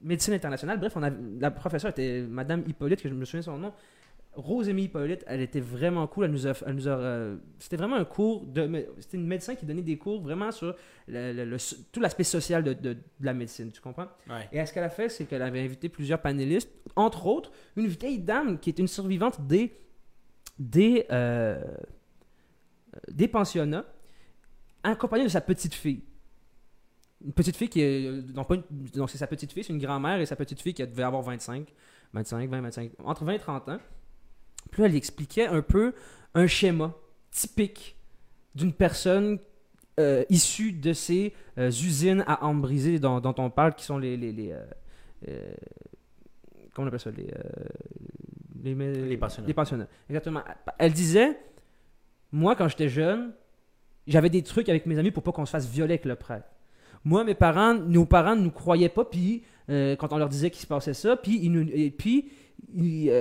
Médecine internationale. Bref, on a, la professeure était Madame Hippolyte, que je me souviens de son nom. Rose-Émile Hippolyte, elle était vraiment cool. Elle nous a, elle nous a, euh, c'était vraiment un cours de, c'était une médecin qui donnait des cours vraiment sur le- le- le- tout l'aspect social de, de- de la médecine. Tu comprends? Ouais. Et ce qu'elle a fait, c'est qu'elle avait invité plusieurs panélistes, entre autres une vieille dame qui est une survivante des des euh, des pensionnats, accompagnée de sa petite fille. Une petite fille qui est. euh, Donc, pas une- donc c'est sa petite fille, c'est une grand-mère et sa petite fille qui devait avoir 25, 25, 20, 25, entre 20 et 30 ans. Puis là, elle expliquait un peu un schéma typique d'une personne euh, issue de ces euh, usines à âme brisée dont, dont on parle, qui sont les. les, les, euh, comment on appelle ça Les, les, Les pensionnats. les pensionnats. Exactement. Elle disait Moi, quand j'étais jeune, j'avais des trucs avec mes amis pour pas qu'on se fasse violer avec le prêtre. Moi, mes parents, nos parents ne nous croyaient pas, puis quand on leur disait qu'il se passait ça, puis ils nous, et puis ils,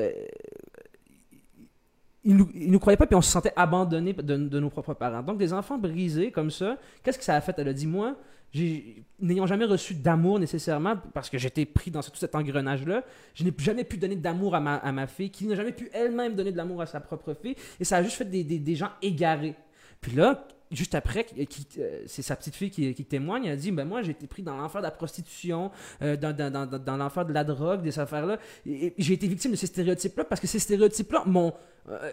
ils nous, nous croyaient pas, puis on se sentait abandonnés de, nos propres parents. Donc, des enfants brisés comme ça, qu'est-ce que ça a fait? Elle a dit Moi, n'ayant jamais reçu d'amour nécessairement, parce que j'étais pris dans tout cet engrenage-là, je n'ai jamais pu donner d'amour à ma, à ma fille, qui n'a jamais pu elle-même donner de l'amour à sa propre fille, et ça a juste fait des, des- des gens égarés. Puis là, juste après, euh, c'est sa petite fille qui, témoigne, elle dit, ben moi j'ai été pris dans l'enfer de la prostitution, euh, dans, dans, dans, l'enfer de la drogue, des affaires-là, j'ai été victime de ces stéréotypes-là, parce que ces stéréotypes-là m'ont... euh,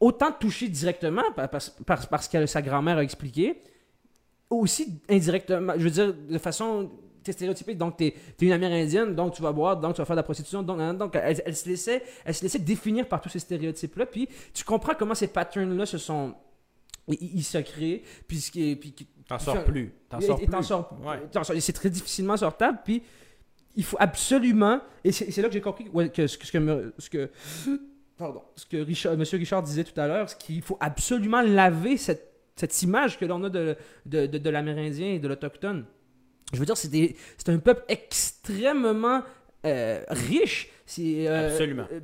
autant touché directement par- parce, parce, parce que sa grand-mère a expliqué, aussi indirectement, je veux dire, de façon t'es stéréotypé, donc t'es es une amérindienne, donc tu vas boire, donc tu vas faire de la prostitution, donc, donc, elle, elle se laissait, elle se laissait définir par tous ces stéréotypes-là, puis tu comprends comment ces patterns-là se sont, ils, ils se créent, puis puis T'en sors plus. T'en sors plus. t'en sors- Ouais. C'est très difficilement sortable, puis il faut absolument, et c'est là que j'ai compris ouais, que ce que, ce que, me- ce que pardon, ce que Richard, Monsieur Richard disait tout à l'heure, c'est qu'il faut absolument laver cette, cette image que l'on a de, de, de, de l'Amérindien et de l'Autochtone. Je veux dire, c'est un peuple extrêmement euh, riche. C'est, euh, Absolument. euh,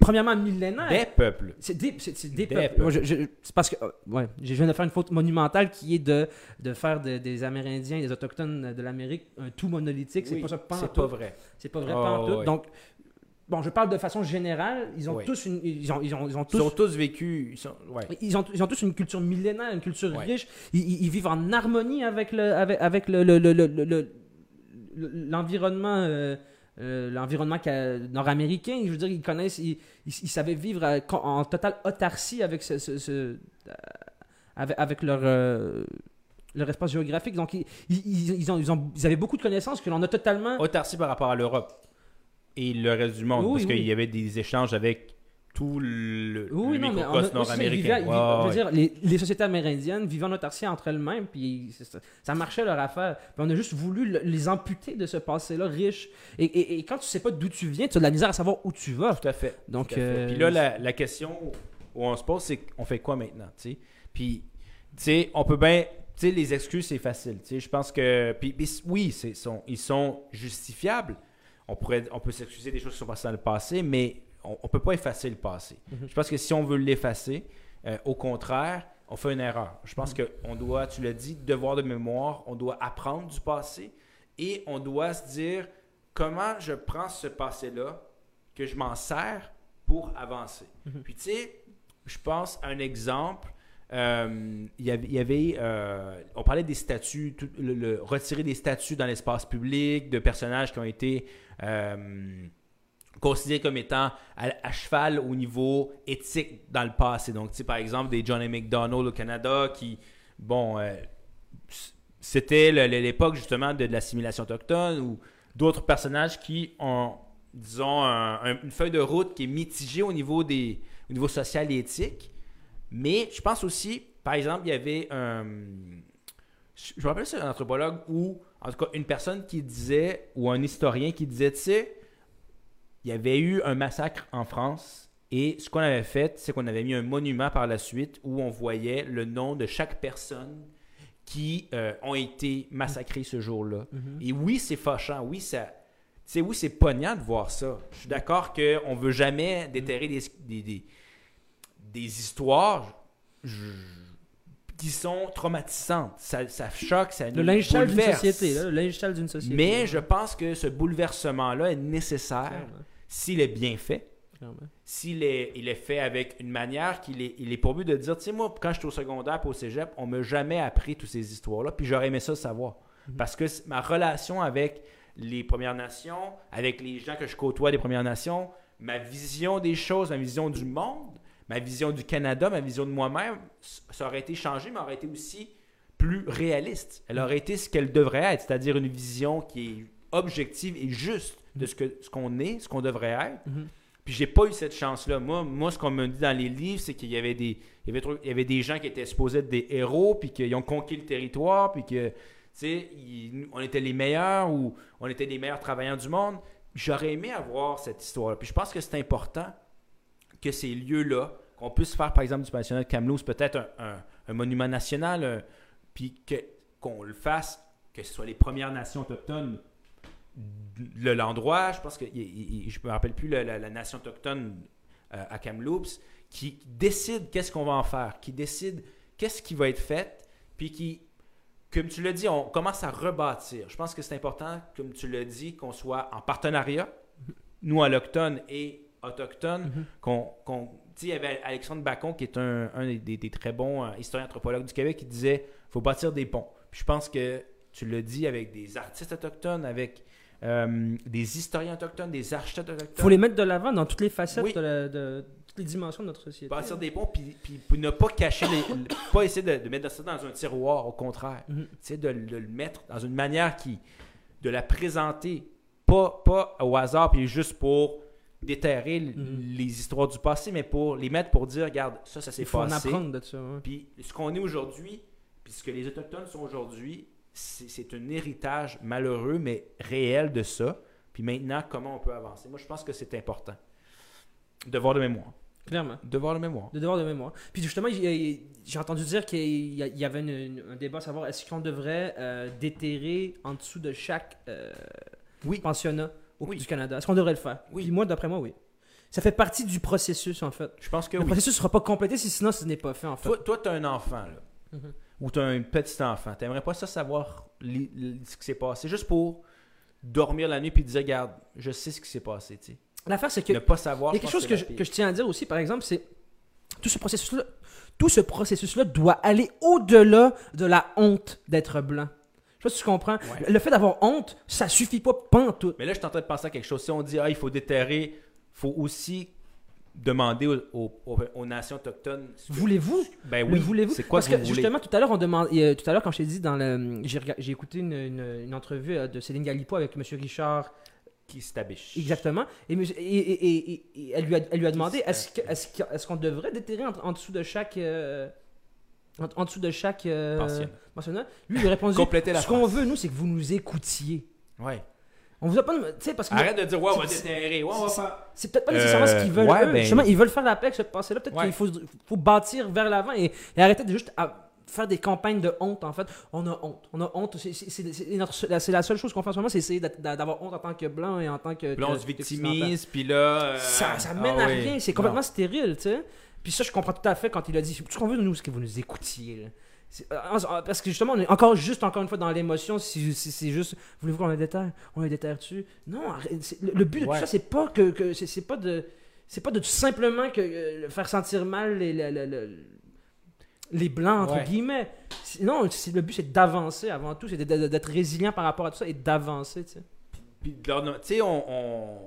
premièrement, millénaire. Des peuples. C'est des, c'est, des Des peuples. c'est parce que, ouais, je viens de faire une faute monumentale qui est de, de faire de- des Amérindiens et des Autochtones de l'Amérique un tout monolithique. C'est Oui, pas ça, C'est pas vrai. C'est pas vrai, Oh, ouais. Donc, bon, je parle de façon générale. Ils ont Oui. tous une, ils ont, ils ont, ils ont Ils tous vécus. Ils sont... Ouais. ils ont, ils ont tous une culture millénaire, une culture Ouais. riche. Ils, vivent en harmonie avec le, avec, avec le, le- le- le- le- le- l'environnement, euh, euh, l'environnement ca- nord-américain. Je veux dire, ils connaissent, ils, ils- savaient vivre à- en totale autarcie avec ce, ce- ce- euh, avec, avec leur euh, leur espace géographique. Donc, ils, ils, ils ont, ils, ont, ils avaient beaucoup de connaissances que l'on a totalement. Autarcie par rapport à l'Europe. Et le reste du monde. Oui, parce oui. qu'il y avait des échanges avec tout le, Oui, le non, mais on microcosme nord-américain. Ouais, dire, les, les sociétés amérindiennes vivaient en autarcie entre elles-mêmes, puis ça, ça marchait leur affaire. Puis on a juste voulu le- les amputer de ce passé-là riche. Et, et- et quand tu sais pas d'où tu viens, tu as de la misère à savoir où tu vas. Tout à fait. Donc, à fait. euh, Puis là, la, la question où on se pose, c'est qu'on fait quoi maintenant, tu sais? Puis, tu sais, on peut bien... Tu sais, les excuses, c'est facile, tu sais. Je pense que... Puis, puis oui, sont, ils sont justifiables. On, pourrait, on peut s'excuser des choses qui sont passées dans le passé, mais on ne peut pas effacer le passé. Mhm. Je pense que si on veut l'effacer, euh, au contraire, on fait une erreur. Je pense qu'on doit, tu l'as dit, devoir de mémoire, on doit apprendre du passé et on doit se dire comment je prends ce passé-là, que je m'en sers pour avancer? Mhm. Puis tu sais, je pense à un exemple. Euh, y avait, euh, on parlait des statuts, tout- le, retirer des statuts dans l'espace public de personnages qui ont été euh, considérés comme étant à, cheval au niveau éthique dans le passé. Donc, par exemple, des Johnny McDonald au Canada qui, bon, c'était l'époque justement de, l'assimilation autochtone ou d'autres personnages qui ont, disons, un- un- une feuille de route qui est mitigée au niveau, des, au niveau social et éthique. Mais je pense aussi, par exemple, il y avait un. Je me rappelle, c'est un anthropologue ou, en tout cas, une personne qui disait, ou un historien qui disait, tu sais, il y avait eu un massacre en France et ce qu'on avait fait, c'est qu'on avait mis un monument par la suite où on voyait le nom de chaque personne qui euh, ont été massacrés ce jour-là. Mhm. Et oui, c'est fâchant. Oui, ça. Oui, c'est poignant de voir ça. Je suis d'accord qu'on ne veut jamais déterrer des, des, des, des histoires je- qui sont traumatisantes. Ça, ça choque, ça Le nous linge sale d'une société, là, le linge sale d'une société. Mais je pense que ce bouleversement-là est nécessaire s'il est bien fait, s'il est, il est fait avec une manière qu'il est, il est pour but de dire, tu sais, moi, quand j'étais au secondaire puis au cégep, on m'a jamais appris toutes ces histoires-là, puis j'aurais aimé ça savoir. Mhm. Parce que ma relation avec les Premières Nations, avec les gens que je côtoie des Premières Nations, ma vision des choses, ma vision du monde, ma vision du Canada, ma vision de moi-même, ça aurait été changé, mais aurait été aussi plus réaliste. Elle aurait été ce qu'elle devrait être, c'est-à-dire une vision qui est objective et juste de ce que ce qu'on est, ce qu'on devrait être. Mhm. Puis j'ai pas eu cette chance-là. Moi, moi, ce qu'on me dit dans les livres, c'est qu'il y avait des, il y avait, trop- il y avait des gens qui étaient supposés être des héros, puis qu'ils ont conquis le territoire, puis que, ils- on était les meilleurs ou on était les meilleurs travailleurs du monde. J'aurais aimé avoir cette histoire-là. Puis je pense que c'est important que ces lieux-là, qu'on puisse faire, par exemple, du pensionnat de Kamloops, peut-être un, monument national, puis qu'on le fasse, que ce soit les Premières Nations autochtones le- l'endroit, je pense que il- il- je me rappelle plus la, nation autochtone euh, à Kamloops qui décide qu'est-ce qu'on va en faire, qui décide qu'est-ce qui va être fait, puis qui, comme tu l'as dit, on commence à rebâtir. Je pense que c'est important, comme tu l'as dit, qu'on soit en partenariat, nous allochtones et autochtones, Mhm. qu'on, qu'on- tu sais, il y avait Alexandre Bacon qui est un, un des, très bons euh, historiens anthropologues du Québec qui disait faut bâtir des ponts. Puis je pense que tu le dis avec des artistes autochtones, avec euh, des historiens autochtones, des architectes autochtones. faut les mettre de l'avant dans toutes les facettes, Oui. de, la- de- toutes les dimensions de notre société. bâtir des ponts, puis, puis, puis ne pas cacher, les, pas essayer de, de mettre ça dans un tiroir, au contraire. Tu sais, de, de le mettre dans une manière qui, de la présenter, pas, pas au hasard, puis juste pour déterrer Mhm. les histoires du passé, mais pour les mettre pour dire, regarde, ça, ça s'est passé. apprendre de ça. Puis ce qu'on est aujourd'hui, puis ce que les Autochtones sont aujourd'hui, c'est un héritage malheureux, mais réel de ça. Puis maintenant, comment on peut avancer? Moi, je pense que c'est important. Devoir de mémoire. Clairement. Devoir de mémoire. De devoir de mémoire. Puis justement, j'ai entendu dire qu'il y avait une- une- un débat à savoir est-ce qu'on devrait euh, déterrer en dessous de chaque euh, Oui. pensionnat? Au Oui. du Canada. Est-ce qu'on devrait le faire? Oui. Puis moi, d'après moi, oui. Ça fait partie du processus, en fait. Je pense que le oui. processus ne sera pas complété si sinon ce n'est pas fait, en fait. Toi, tu as un enfant, là. Mhm. Ou tu as un petit enfant. T'aimerais pas ça savoir li- li- ce qui s'est passé, juste pour dormir la nuit puis te dire, regarde, je sais ce qui s'est passé, tu sais. L'affaire, c'est que Ne pas savoir. Il y a quelque chose que je, que je tiens à dire aussi, par exemple, c'est tout ce processus-là, tout ce processus-là doit aller au-delà de la honte d'être blanc. Je sais pas si tu comprends. Ouais. Le fait d'avoir honte, ça suffit pas pantoute. Mais là, je suis en train de penser à quelque chose. Si on dit, ah, il faut déterrer, il faut aussi demander aux, aux- nations autochtones. Voulez-vous? Ben oui. voulez-vous? C'est quoi Parce que, voulez? justement, tout à l'heure, on demande, euh, tout à l'heure, quand je t'ai dit dans le, j'ai, écouté une, une- une entrevue euh, de Céline Galipo avec M. Richard qui. Exactement. Et, elle, lui a, elle lui a demandé est-ce qu'on devrait déterrer en, en dessous de chaque. euh, en, en dessous de chaque. euh, Lui, il a répondu la Ce qu'on veut, nous, c'est que vous nous écoutiez. Ouais. On vous a pas. dem- Tu sais, parce que. Arrête de dire, ouais, on va C'est- déterrer. Ouais, on va c'est- faire. C'est peut-être pas nécessairement Euh, ce qu'ils veulent. ouais, eux. ben- Justement, ils veulent faire la paix avec ce passé-là. Peut-être Ouais. qu'il faut, faut bâtir vers l'avant et, et arrêter de juste à faire des campagnes de honte, en fait. On a honte. On a honte. C'est la seule chose qu'on fait en ce moment, c'est essayer d'avoir honte en tant que blanc et en tant que. Puis on se victimise, puis là. euh, Ça, ça ah mène à oui. rien. C'est Non. complètement stérile, tu sais. Puis ça, je comprends tout à fait quand il a dit tout ce qu'on veut de nous, c'est que vous nous écoutiez. là. Euh, Parce que justement, on est encore juste, encore une fois, dans l'émotion. Si, si c'est juste, voulez-vous qu'on les déterre? On les déterre dessus Non, le, le but de Ouais. tout ça, c'est pas que. que c'est c'est pas de. C'est pas de tout simplement que, euh, faire sentir mal les, les, les- les- blancs, entre Ouais. guillemets. C'est- Non, c'est- le but, c'est d'avancer avant tout. C'est d'être résilient par rapport à tout ça et d'avancer, tu sais. Puis, tu sais, on, on,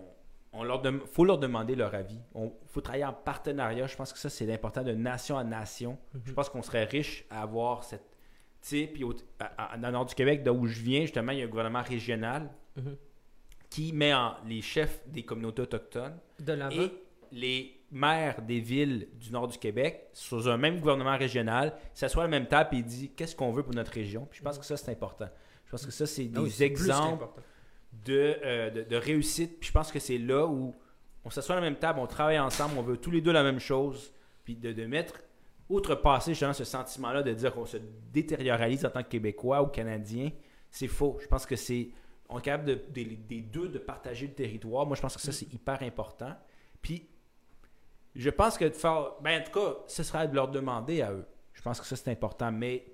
on leur faut leur demander leur avis. Il faut travailler en partenariat. Je pense que ça, c'est important de nation à nation. Mhm. Je pense qu'on serait riche à avoir cette. Tu sais, puis dans le nord du Québec, d'où je viens, justement, il y a un gouvernement régional Mhm. qui met en, les chefs des communautés autochtones De et les maires des villes du nord du Québec, sous un même gouvernement régional, s'assoient à la même table et disent qu'est-ce qu'on veut pour notre région? Puis je pense que ça, c'est important. Je pense que ça, c'est des Ah plus exemples. De, euh, de, de réussite. Puis je pense que c'est là où on s'assoit à la même table, on travaille ensemble, on veut tous les deux la même chose. Puis de, de mettre, outrepasser justement ce sentiment-là de dire qu'on se détérioralise en tant que Québécois ou Canadien, c'est faux. Je pense que c'est. On est capable de, des, des deux de partager le territoire. Moi, je pense que ça, c'est hyper important. Puis, je pense que de faire. Ben, en tout cas, ce sera de leur demander à eux. Je pense que ça, c'est important. Mais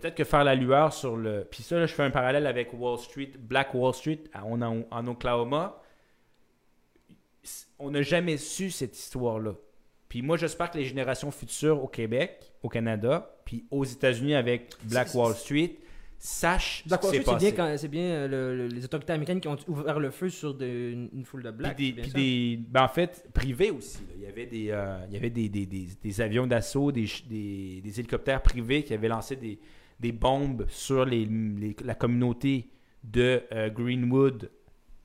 peut-être que faire la lueur sur le. Puis ça, là, je fais un parallèle avec Wall Street, Black Wall Street à- en, en, Oklahoma. On n'a jamais su cette histoire-là. Puis moi, j'espère que les générations futures au Québec, au Canada, puis aux États-Unis avec Black Wall Street, sachent Black Wall Street, c'est bien, quand- c'est bien euh, le- le- les autorités américaines qui ont ouvert le feu sur de- une, une foule de Puis blacks. des, puis des- ben, en fait, privés aussi. là. Il y avait des, euh, il y avait des, des- des- avions d'assaut, des, ch- des- des hélicoptères privés qui avaient lancé des, des bombes sur les, les- la communauté de euh, Greenwood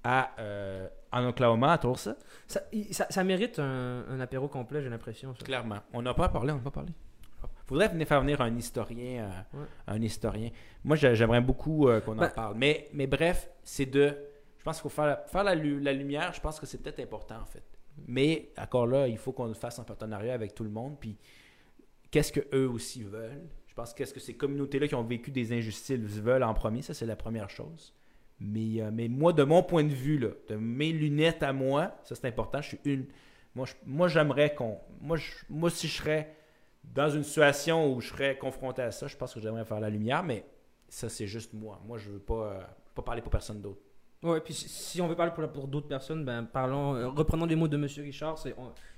à, euh, en Oklahoma, à Tulsa. Ça, ça- ça mérite un, un apéro complet, j'ai l'impression. ça. Clairement. On n'a pas parlé, on n'a pas parlé. Faudrait venir faire venir un historien. euh, Ouais. Un historien. Moi, j'a- j'aimerais beaucoup euh, qu'on en Ben- parle. Mais, mais bref, c'est de. Je pense qu'il faut faire, faire la, lu- la lumière. Je pense que c'est peut-être important, en fait. Mais encore là, il faut qu'on le fasse en partenariat avec tout le monde. Puis, qu'est-ce que eux aussi veulent? Je pense qu'est-ce que ces communautés-là qui ont vécu des injustices veulent en premier. Ça, c'est la première chose. Mais, euh, mais moi, de mon point de vue, là, de mes lunettes à moi, ça c'est important. Je suis une. Moi, je- moi j'aimerais qu'on. Moi, je- moi, si je serais dans une situation où je serais confronté à ça, je pense que j'aimerais faire la lumière, mais ça, c'est juste moi. Moi, je veux pas, euh, pas parler pour personne d'autre. Ouais, puis si, on veut parler pour, pour d'autres personnes, ben parlons, euh, reprenons les mots de Monsieur Richard, il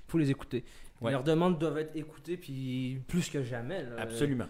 faut les écouter. Ouais. Leurs demandes doivent être écoutées, puis plus que jamais. là. Absolument.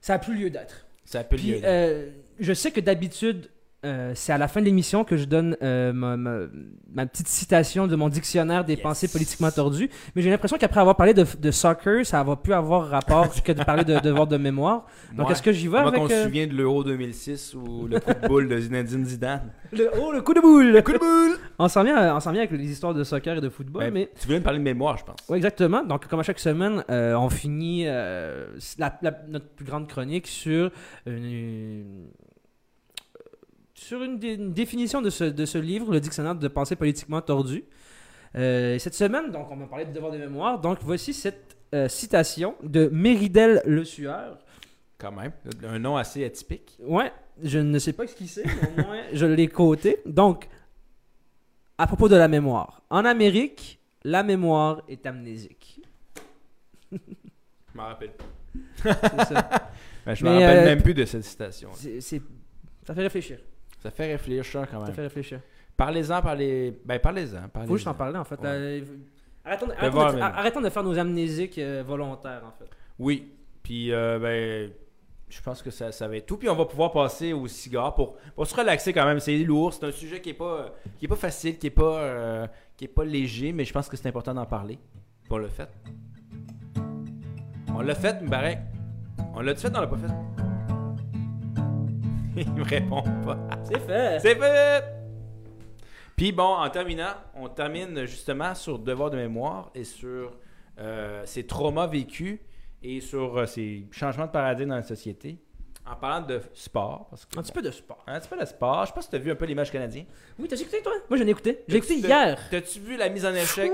Ça a plus lieu d'être. Ça peut Puis lieu. euh, je sais que d'habitude, euh, c'est à la fin de l'émission que je donne euh, ma, ma- ma petite citation de mon dictionnaire des Yes. pensées politiquement tordues. Mais j'ai l'impression qu'après avoir parlé de, de soccer, ça va plus avoir rapport que de parler de devoir de mémoire. Donc est-ce que j'y vais moi, avec qu'on se euh, souvient de l'Euro 2006 ou le coup de boule de Zinedine Zidane. le, oh, le coup de boule coup de boule! On s'en vient, on vient avec les histoires de soccer et de football, Ouais, mais Tu voulais me parler de mémoire, je pense. Oui, exactement. Donc, comme à chaque semaine, on finit la- la- notre plus grande chronique sur une, sur une, dé- une définition de ce, de ce livre, le dictionnaire de pensée politiquement tordue. Euh, et cette semaine, donc, on va parler de devoir de mémoire. Donc, voici cette euh, citation de Méridel Le Sueur. Quand même. Un nom assez atypique. Ouais, je ne sais pas ce qu'il c'est, mais au moins, je l'ai coté. Donc, à propos de la mémoire. En Amérique, la mémoire est amnésique. Je m'en rappelle pas. C'est ça. Ben, je me rappelle euh, même plus de cette citation. C'est- Ça fait réfléchir. Ça fait réfléchir quand Ça même. fait réfléchir. Parlez-en, parlez. Ben, parlez-en. parlez Faut juste en parler en fait. Ouais. Euh, arrêtons, de, voir arrêtons de- même. arrêtons de faire nos amnésiques euh, volontaires en fait. Oui. Puis, euh, ben, je pense que ça, ça va être tout. Puis, on va pouvoir passer au cigare pour, pour se relaxer quand même. C'est lourd. C'est un sujet qui est pas, qui est pas facile, qui est pas, euh, qui est pas léger, mais je pense que c'est important d'en parler. On l'a fait. On l'a fait, Mbarek. On l'a fait, on l'a pas fait. Il me répond pas. C'est fait. C'est fait! Puis bon, en terminant, on termine justement sur devoir de mémoire et sur euh, ces traumas vécus et sur euh, ces changements de paradigme dans la société. En parlant de sport, parce que Un petit peu de sport. un petit peu de sport, je sais pas si tu as vu un peu les matchs canadiens. Oui, t'as écouté toi? Moi, j'en ai écouté. J'ai écouté T'as- hier. T'as-tu vu la mise en échec?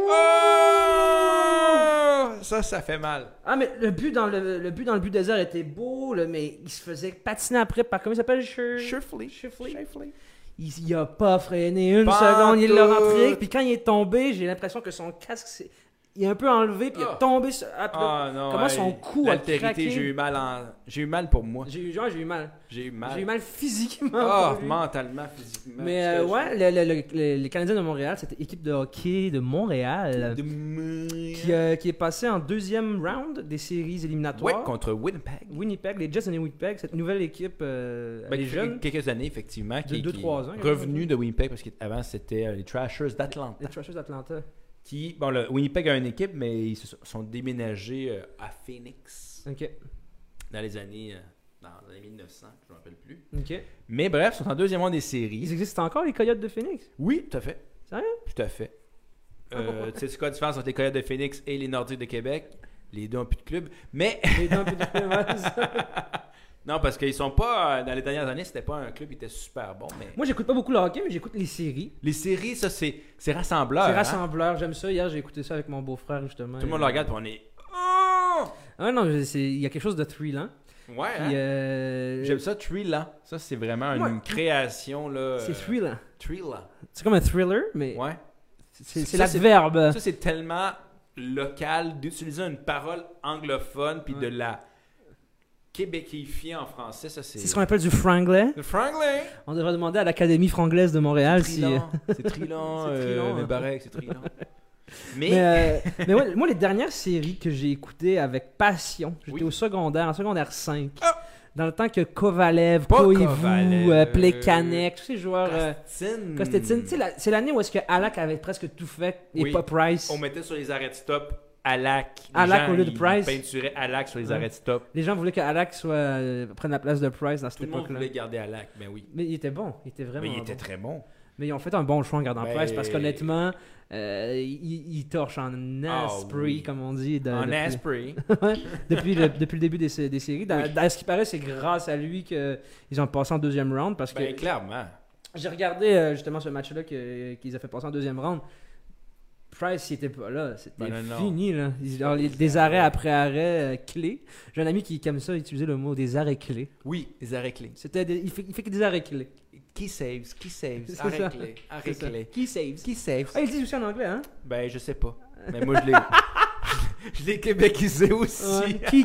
Oh! Ça, ça fait mal. Ah, mais le but dans le, le but dans le but désert était beau, là, mais il se faisait patiner après par comment il s'appelle? Shifley. Shifley. Il, il a pas freiné une seconde, il l'a rentré. Puis quand il est tombé, j'ai l'impression que son casque, il est un peu enlevé, puis il Ah. est tombé. sur- ah, Ah non. Comment son cou a craqué? j'ai eu mal en... J'ai eu mal pour moi. J'ai eu, genre, j'ai eu mal. J'ai eu mal. J'ai eu mal physiquement. Ah, lui. mentalement, physiquement. Mais euh, ouais, le- le- le- le- les Canadiens de Montréal, cette équipe de hockey de Montréal, qui, euh, qui est passée en deuxième round des séries Ouais, éliminatoires. contre Winnipeg. Winnipeg, les Jets de Winnipeg, cette nouvelle équipe, euh, Ben, les jeunes, quelques années, effectivement. Qui, deux, qui trois ans, Revenu de Winnipeg, parce qu'avant, c'était euh, les Trashers d'Atlanta. les Trashers d'Atlanta. Qui, bon, le Winnipeg a une équipe, mais ils se sont- déménagés euh, à Phoenix Ok, dans les années, euh, dans les années 1900, je ne me rappelle plus. ok. Mais bref, ils sont en deuxième rang des Ils séries. existent encore, les Coyotes de Phoenix? Oui, tout à fait. Sérieux? Tout à fait. Ah, Euh, tu sais, c'est quoi la différence entre les Coyotes de Phoenix et les Nordiques de Québec? Les deux ont plus de club. Mais Les deux un peu de- ça. Non, parce qu'ils sont pas. euh, Dans les dernières années, c'était pas un club qui était super bon. Mais Moi, j'écoute pas beaucoup le hockey, mais j'écoute les séries. les séries, ça, c'est c'est rassembleur. C'est hein? rassembleur, j'aime ça. Hier, j'ai écouté ça avec mon beau-frère, justement. Tout le monde le regarde, puis on est. Oh! Ah non, c'est- il y a quelque chose de thrillant. Ouais, hein? Euh, J'aime ça, Thrillant. Ça, c'est vraiment une Ouais. création. là. C'est euh, thrillant. Thrillant. C'est comme un thriller, mais Ouais. c'est c'est c'est- l'adverbe. Ça, c'est tellement local d'utiliser une parole anglophone puis Ouais. de la québécifier en français. Ça, c'est. C'est ce qu'on appelle du franglais. Le franglais? On devrait demander à l'Académie franglaise de Montréal si. Trillant. C'est trillant. C'est euh. Barek, c'est trillant. Mais. Mais, euh, mais ouais, moi, les dernières séries que j'ai écoutées avec passion, j'étais Oui. au secondaire, en secondaire 5. Ah! Dans le temps que Kovalev, Koivu, euh, Plekanec, tous ces joueurs. euh, sais, la- c'est l'année où est-ce que Alak avait presque tout fait et Oui. pas Price. On mettait sur les arrêts de stop Alak. Les Alak gens, au lieu de ils Price. peinturaient Alak sur les Ouais. arrêts de stop. Les gens voulaient que Alak soit, euh, prenne la place de Price dans cette Tout le monde époque-là. voulait garder Alak, mais oui. Mais il était bon, il était vraiment Mais il était bon. très bon. Mais ils ont fait un bon choix en gardant Ben- Price parce qu'honnêtement, euh, il, il torche en Asprey, oui. comme on dit. de- En depuis, Asprey. depuis, le, depuis le début des, sé- des séries. Dans, Oui. dans ce qui paraît, c'est grâce à lui qu'ils ont passé en deuxième round parce que Ben, clairement. j'ai regardé euh, justement ce match-là que- qu'ils ont fait passer en deuxième round. Price, il était pas là. C'était Ben fini, là. Ils- alors, les- des arrêts après arrêts euh, clés. J'ai un ami qui, aime ça, utiliser le mot des arrêts clés. Oui, les arrêts clés. C'était des- il, fait, il fait que des arrêts clés. Qui saves? Qui saves? Arrêt clé. Arrêt clé. Qui saves? Qui saves? Ah, il dit aussi en anglais, hein? Ben, je sais pas. Mais moi, je l'ai. je l'ai québécisé aussi. Ouais. Qui,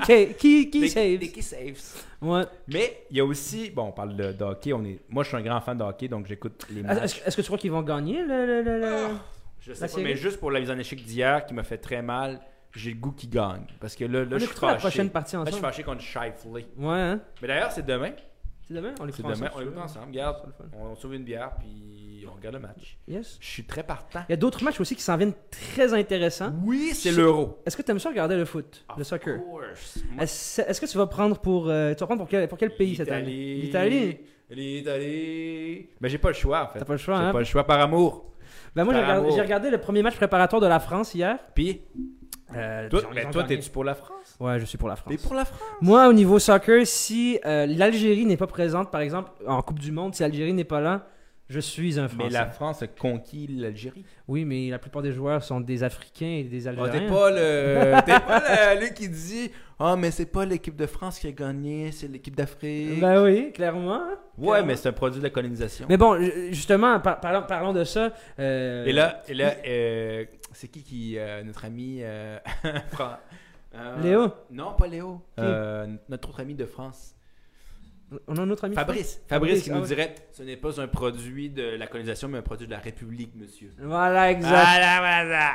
qui, Des- saves? des qui saves? Ouais. Mais il y a aussi, bon, on parle de, de hockey. On est, moi, je suis un grand fan de hockey, donc j'écoute les matchs. est-ce que tu crois qu'ils vont gagner le. le, le, le- Ah, je sais la pas, série? mais juste pour la mise en échec d'hier qui m'a fait très mal, j'ai le goût qu'ils gagnent. Parce que là, là On je suis écoutera la fâché. prochaine partie Là, je suis fâché contre Shifley. Ouais, hein? Mais d'ailleurs, c'est demain. C'est demain? On demain. ensemble, On l'écoute ensemble. Regarde, on sauve une bière, puis on regarde le match. Yes. Je suis très partant. Il y a d'autres matchs aussi qui s'en viennent très intéressants. Oui, c'est l'euro. Est-ce que tu aimes ça regarder le foot, le Of soccer? course. Moi, Est-ce est-ce que tu vas prendre pour. euh, tu vas prendre pour quel, pour quel pays cette année? L'Italie. L'Italie. Mais j'ai pas le choix, en fait. T'as pas le choix, J'ai hein? pas le choix par amour. Ben moi, j'ai regardé, amour. j'ai regardé le premier match préparatoire de la France hier. Puis, Euh, toi, mais gagné. t'es-tu pour la France? Ouais, je suis pour la France. T'es pour la France? Moi, au niveau soccer, si euh, l'Algérie n'est pas présente, par exemple, en Coupe du Monde, si l'Algérie n'est pas là, je suis un Français. Mais la France a conquis l'Algérie. Oui, mais la plupart des joueurs sont des Africains et des Ah, Algériens. t'es pas le. T'es pas le- lui qui dit Ah, mais c'est pas l'équipe de France qui a gagné, c'est l'équipe d'Afrique. Ben oui, clairement. ouais, clairement. mais c'est un produit de la colonisation. Mais bon, ju- justement, par- parlons, parlons de ça. euh, Et là, et là euh, c'est qui qui. euh, notre ami. Léo? Non, pas Léo. Notre autre ami de France. On a un autre ami. Fabrice. Fabrice Fabrice, qui ah nous ouais. dirait Ce n'est pas un produit de la colonisation, mais un produit de la République, monsieur. Voilà, exact. Voilà, voilà.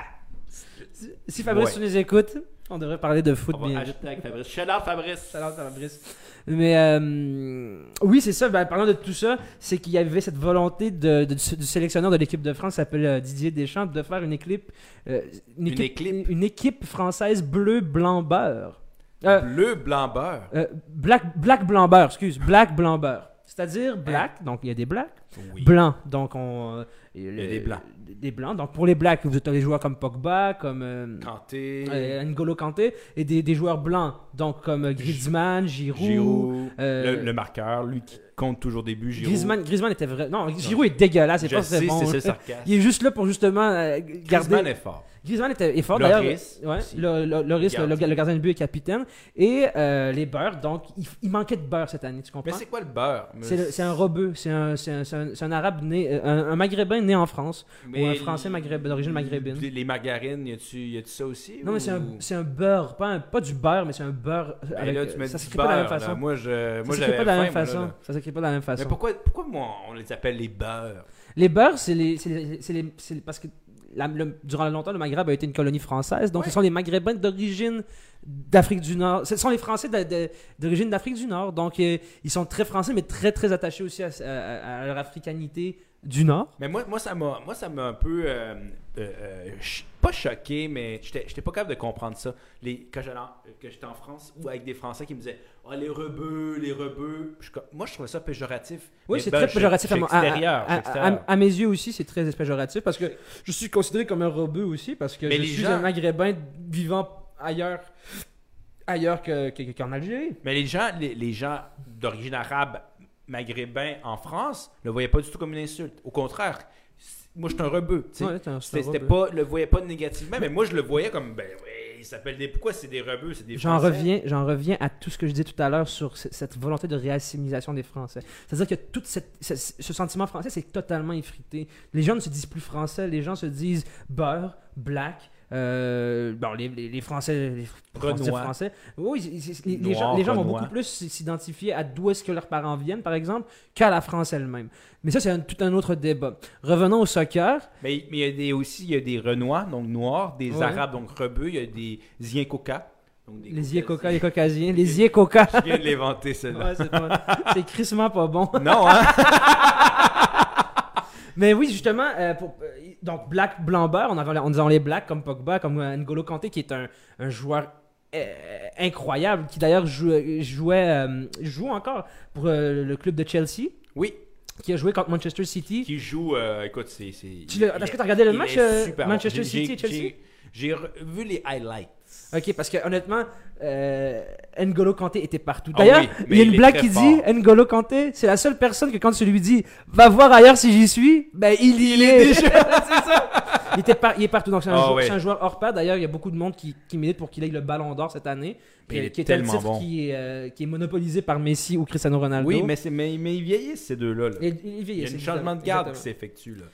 Si- Fabrice, Ouais. tu nous écoutes, on devrait parler de foot On bien. va avec Fabrice. Shout out, Fabrice. Fabrice. Mais euh, oui, c'est ça. Ben, parlant de tout ça, c'est qu'il y avait cette volonté de, de- du sélectionneur de l'équipe de France, s'appelle euh, Didier Deschamps, de faire une équipe, euh, une, Une équipe, une équipe française bleu blanc beurre. Euh, Bleu, blanc, beurre. euh, black black blanc beurre, excuse, black blanc beurre. C'est-à-dire black, donc il y a des blacks, Oui. blancs. Donc, on, euh, y a des blancs. Des blancs. Donc, pour les blacks, vous avez des joueurs comme Pogba, comme euh, Kanté, euh, N'Golo Kanté, et des, des joueurs blancs, donc comme Griezmann, Giroud. Giroud, le, le marqueur, lui qui compte toujours des buts, Giroud. Griezmann, Griezmann était vrai. Non, Giroud est dégueulasse, c'est Je pas sais, bon. c'est sarcasme. Il est juste là pour justement garder. Griezmann est fort. Griezmann était, est fort d'ailleurs. Loris Ouais, le, le- Loris, le, Gardien. le gardien de but et capitaine. Et euh, les beurres, donc il, il manquait de beurre cette année, tu Mais comprends? c'est quoi le beurre C'est un robeux, c'est un, arabe né, euh, un, un maghrébin né en France, ou un français maghrébin d'origine maghrébine. Les, margarines, y a-tu y a-tu ça aussi Non, mais c'est un, beurre, pas, du beurre, mais c'est un beurre. Avec, là, tu ça s'écrit pas de la même là. façon. Moi, je, Ça s'écrit pas de la même façon. là. Ça s'écrit pas de la même façon. Mais pourquoi, pourquoi moi, on les appelle les beurres? Les beurres, c'est les, c'est les- c'est les- c'est les- parce que la- le- durant longtemps, le Maghreb a été une colonie française. Donc, Ouais. ce sont les Maghrébins d'origine d'Afrique du Nord. Ce sont les Français d'origine d'Afrique du Nord. Donc, euh, ils sont très français, mais très, très attachés aussi à, à- à leur africanité du Nord. Mais moi, moi ça m'a moi, ça m'a un peu. euh, euh, euh, ch- pas choqué, mais j'étais j'étais pas capable de comprendre ça. Les, quand que j'étais en France, ou avec des Français qui me disaient Ah, les rebeux, les rebeux. Je moi, je trouvais ça péjoratif. Oui, c'est ben, très je- péjoratif je à, extérieur, à- je à- extérieur. à- à mes yeux aussi, c'est très péjoratif parce que je suis considéré comme un rebeu aussi parce que Mais je les suis gens- un maghrébin vivant ailleurs, ailleurs que- que- qu'en Algérie. Mais les gens, les, les gens d'origine arabe maghrébin en France ne voyaient pas du tout comme une insulte. Au contraire, moi, je suis un rebeu. Ouais, C'était pas, le voyais pas négativement, mais moi, je le voyais comme, ben oui, ils s'appellent des. Pourquoi c'est des rebeux C'est des J'en reviens, j'en reviens à tout ce que je disais tout à l'heure sur ce- cette volonté de réassimisation des Français. C'est-à-dire que tout cette- ce, ce sentiment français, c'est totalement effrité. Les gens ne se disent plus français, les gens se disent beurre, black. Euh, bon, les, les- Français, les. Français, français. Oui, les, gens, les gens vont beaucoup plus s'identifier à d'où est-ce que leurs parents viennent, par exemple, qu'à la France elle-même. Mais ça, c'est un- tout un autre débat. Revenons au soccer. Mais mais il y a des, aussi il y a des Renois, donc noirs, des Ouais. Arabes, donc rebeux, il y a des des Les Caucasiens. les Caucasiens, les Yécoca. Je viens de l'inventer, celle-là. Ouais, c'est pas- c'est crissement pas bon. Non, hein? Mais oui, justement, euh, pour- euh, donc Black Blanc-Beurre, on, avait, on disait les Blacks comme Pogba, comme euh, N'Golo Kanté, qui est un, un joueur euh, incroyable, qui d'ailleurs jou- jouait, euh, joue encore pour euh, le club de Chelsea, Oui, qui a joué contre Manchester City. qui joue, euh, écoute, c'est... Est-ce que tu as regardé le match. Manchester City et Chelsea? j'ai- vu les highlights. Ok, parce que honnêtement, euh, N'Golo Kanté était partout. Ah D'ailleurs, oui, il y a il une est blague qui dit N'Golo Kanté, c'est la seule personne que quand tu lui dis va voir ailleurs si j'y suis, ben il y est. c'est ça. Il, était par- il est partout. Donc c'est un, Ah jou- c'est un joueur hors pair. D'ailleurs, il y a beaucoup de monde qui, qui milite pour qu'il ait le ballon d'or cette année. Mais qui, il est qui est un tellement titre bon. qui, est, euh, qui est monopolisé par Messi ou Cristiano Ronaldo. Oui, mais, c'est- mais, mais ils vieillissent, ces deux-là. là. Et- il, Il y a c'est un changement de garde qui s'effectue, là.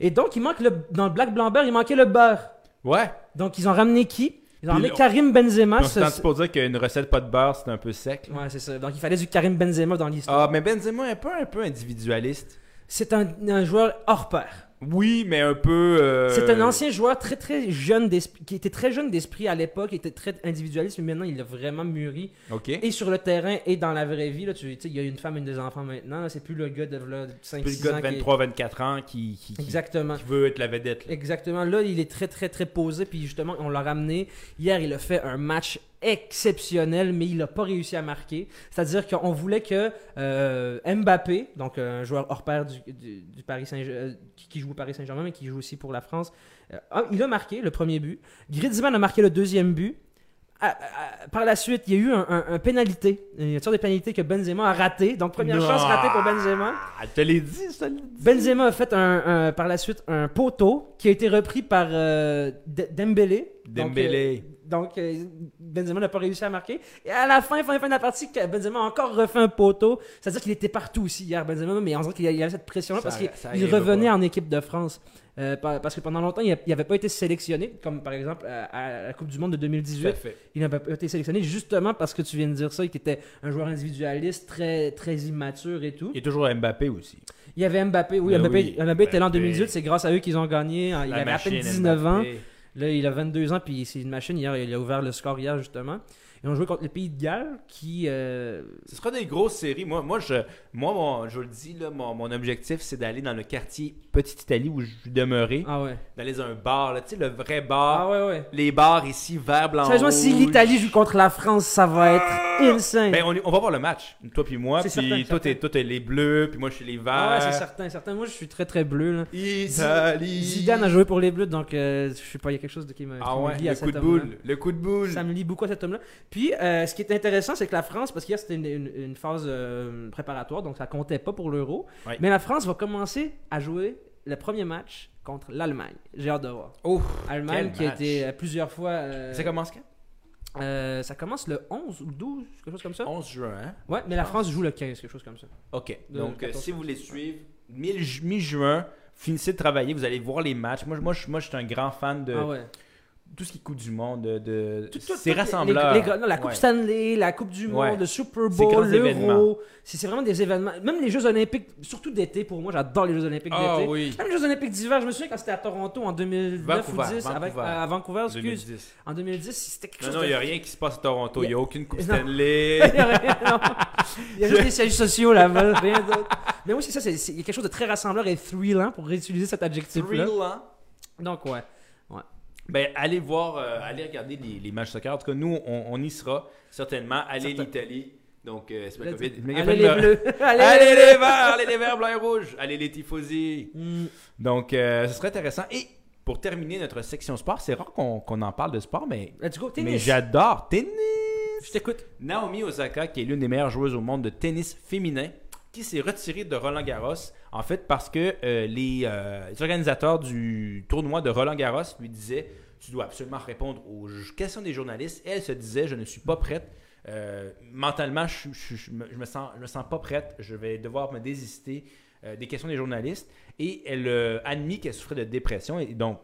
Et donc, il manque le, dans le Black Blanc Beurre, il manquait le beurre. Ouais. Donc, ils ont ramené qui? Ils ont là, Karim Benzema. On ce- s'entend pour dire qu'une recette pas de beurre, c'est un peu sec. Ouais, c'est ça. Donc, il fallait du Karim Benzema dans l'histoire. Ah, mais Benzema est un peu, un peu individualiste. C'est un, un joueur hors pair. Oui, mais un peu... euh, C'est un ancien joueur très très jeune d'esprit, qui était très jeune d'esprit à l'époque, était très individualiste, mais maintenant il a vraiment mûri. OK. Et sur le terrain et dans la vraie vie, là, tu sais, il y a une femme et des enfants maintenant, là, c'est plus le gars de 5 Puis 6 le gars de qui est- 23-24 ans qui, qui, qui- Exactement. qui veut être la vedette. là. Exactement. Là, il est très, très, très posé. Puis justement, on l'a ramené. Hier, il a fait un match exceptionnel, mais il n'a pas réussi à marquer. C'est-à-dire qu'on voulait que euh, Mbappé, donc un joueur hors pair du, du- du Paris Saint qui, qui joue au Paris Saint-Germain, mais qui joue aussi pour la France, euh, ah, il a marqué le premier but. Griezmann a marqué le deuxième but. Ah, ah, par la suite, il y a eu un, un- un pénalité, une sorte de pénalité que Benzema a raté. Donc, première chance ratée pour Benzema. Ah, je te l'ai dit, ça. l'ai dit. Benzema a fait un, un- par la suite un poteau qui a été repris par euh, Dembélé. Donc, Dembélé. euh, Donc, euh, Benzema n'a pas réussi à marquer. Et à la fin, fin, fin de la partie, Benzema a encore refait un poteau. C'est-à-dire qu'il était partout aussi hier, Benzema, mais on dirait qu'il y avait cette pression-là parce qu'il il revenait pas. en équipe de France. Euh, par- parce que pendant longtemps, il n'avait pas été sélectionné, comme par exemple à, la Coupe du Monde de Tout 2018. à fait. Il n'avait pas été sélectionné justement parce que tu viens de dire ça, il était un joueur individualiste, très, très immature et tout. Il y a toujours Mbappé aussi. Il y avait Mbappé, oui, Ben Mbappé, oui, Mbappé était là en Mbappé. 2018, c'est grâce à eux qu'ils ont gagné. Il La avait à peine machine 19 ans. Là, il a 22 ans, puis c'est une machine. Hier, il a ouvert le score hier, justement. Ils ont joué contre le pays de Galles, qui. euh, Ce sera des grosses séries. Moi, moi, je, moi je le dis, là, mon, mon objectif, c'est d'aller dans le quartier Petite Italie où je demeuré. Ah ouais. D'aller dans un bar, là, tu sais, le vrai bar. Ah ouais, ouais. Les bars ici, vert, blanc, Sérieusement, si l'Italie joue contre la France, ça va être insane. Ben, on, on va voir le match, toi puis moi. Puis certain, toi, t'es, toi, t'es les bleus, puis moi, je suis les verts. Ah ouais, c'est certain, certain. Moi, je suis très très bleu. Là. Italie. Zidane a joué pour les Bleus, donc euh, je sais pas, il y a quelque chose de qui me, Ah ouais, lie à le coup de boule. Le coup de boule. Ça me lie beaucoup à cet homme-là. Puis, euh, ce qui est intéressant, c'est que la France, parce qu'hier c'était une, une- une phase euh, préparatoire, donc ça comptait pas pour l'Euro, Ouais. mais la France va commencer à jouer le premier match contre l'Allemagne. J'ai hâte de voir. Ouf, Allemagne qui a été euh, plusieurs fois. euh, Ça commence quand? euh, ça commence le 11 ou 12, quelque chose comme ça. 11 juin. hein? Ouais, mais la France joue le 15, quelque chose comme ça. OK. De Donc, 14. si vous voulez suivre, mi- mi-juin, finissez de travailler, vous allez voir les matchs. Moi, je- moi, je, moi, je suis un grand fan de Ah ouais. Tout ce qui Coupe du Monde, de, de Tout- tout- ces tout- les- les- non, la Coupe Ouais. Stanley, la Coupe du Monde, Ouais. le Super Bowl, l'Euro. C'est c'est vraiment des événements. Même les Jeux Olympiques, surtout d'été pour moi, j'adore les Jeux Olympiques Ah d'été. oui. Même les Jeux Olympiques d'hiver, je me souviens quand c'était à Toronto en 2009 Vancouver, ou 10, avec- Vancouver. à Vancouver, excuse. 2010. En 2010, c'était quelque Non, chose non, de... il n'y a rien qui se passe à Toronto. Il n'y a aucune Coupe Non. Stanley. Il y a rien, non. Il y a juste des sièges sociaux là-bas, rien d'autre. Mais oui, c'est ça, c'est c'est- il y a quelque chose de très rassembleur et thrillant pour réutiliser cet adjectif-là. Thrillant. Donc, ouais. Ben, allez voir, euh, allez regarder les, les matchs soccer. En tout cas, nous, on, on y sera certainement. Allez Certain. l'Italie. Donc, euh, c'est pas Let's- COVID. Mais Allez les bleus. Allez, Allez les verts, allez les verts, blancs et rouges. Allez les tifosi. Hmm. Donc, euh, ce serait intéressant. Et pour terminer notre section sport, c'est rare qu'on qu'on en parle de sport, mais, Let's go, mais j'adore tennis. Je t'écoute. Naomi Osaka, qui est l'une des meilleures joueuses au monde de tennis féminin, s'est retirée de Roland Garros, en fait parce que euh, les, euh, les organisateurs du tournoi de Roland Garros lui disaient tu dois absolument répondre aux questions des journalistes. Et elle se disait je ne suis pas prête. Euh, mentalement, je, je- me, sens, je me sens pas prête. Je vais devoir me désister des questions des journalistes. Et elle a admis qu'elle souffrait de dépression. Et donc,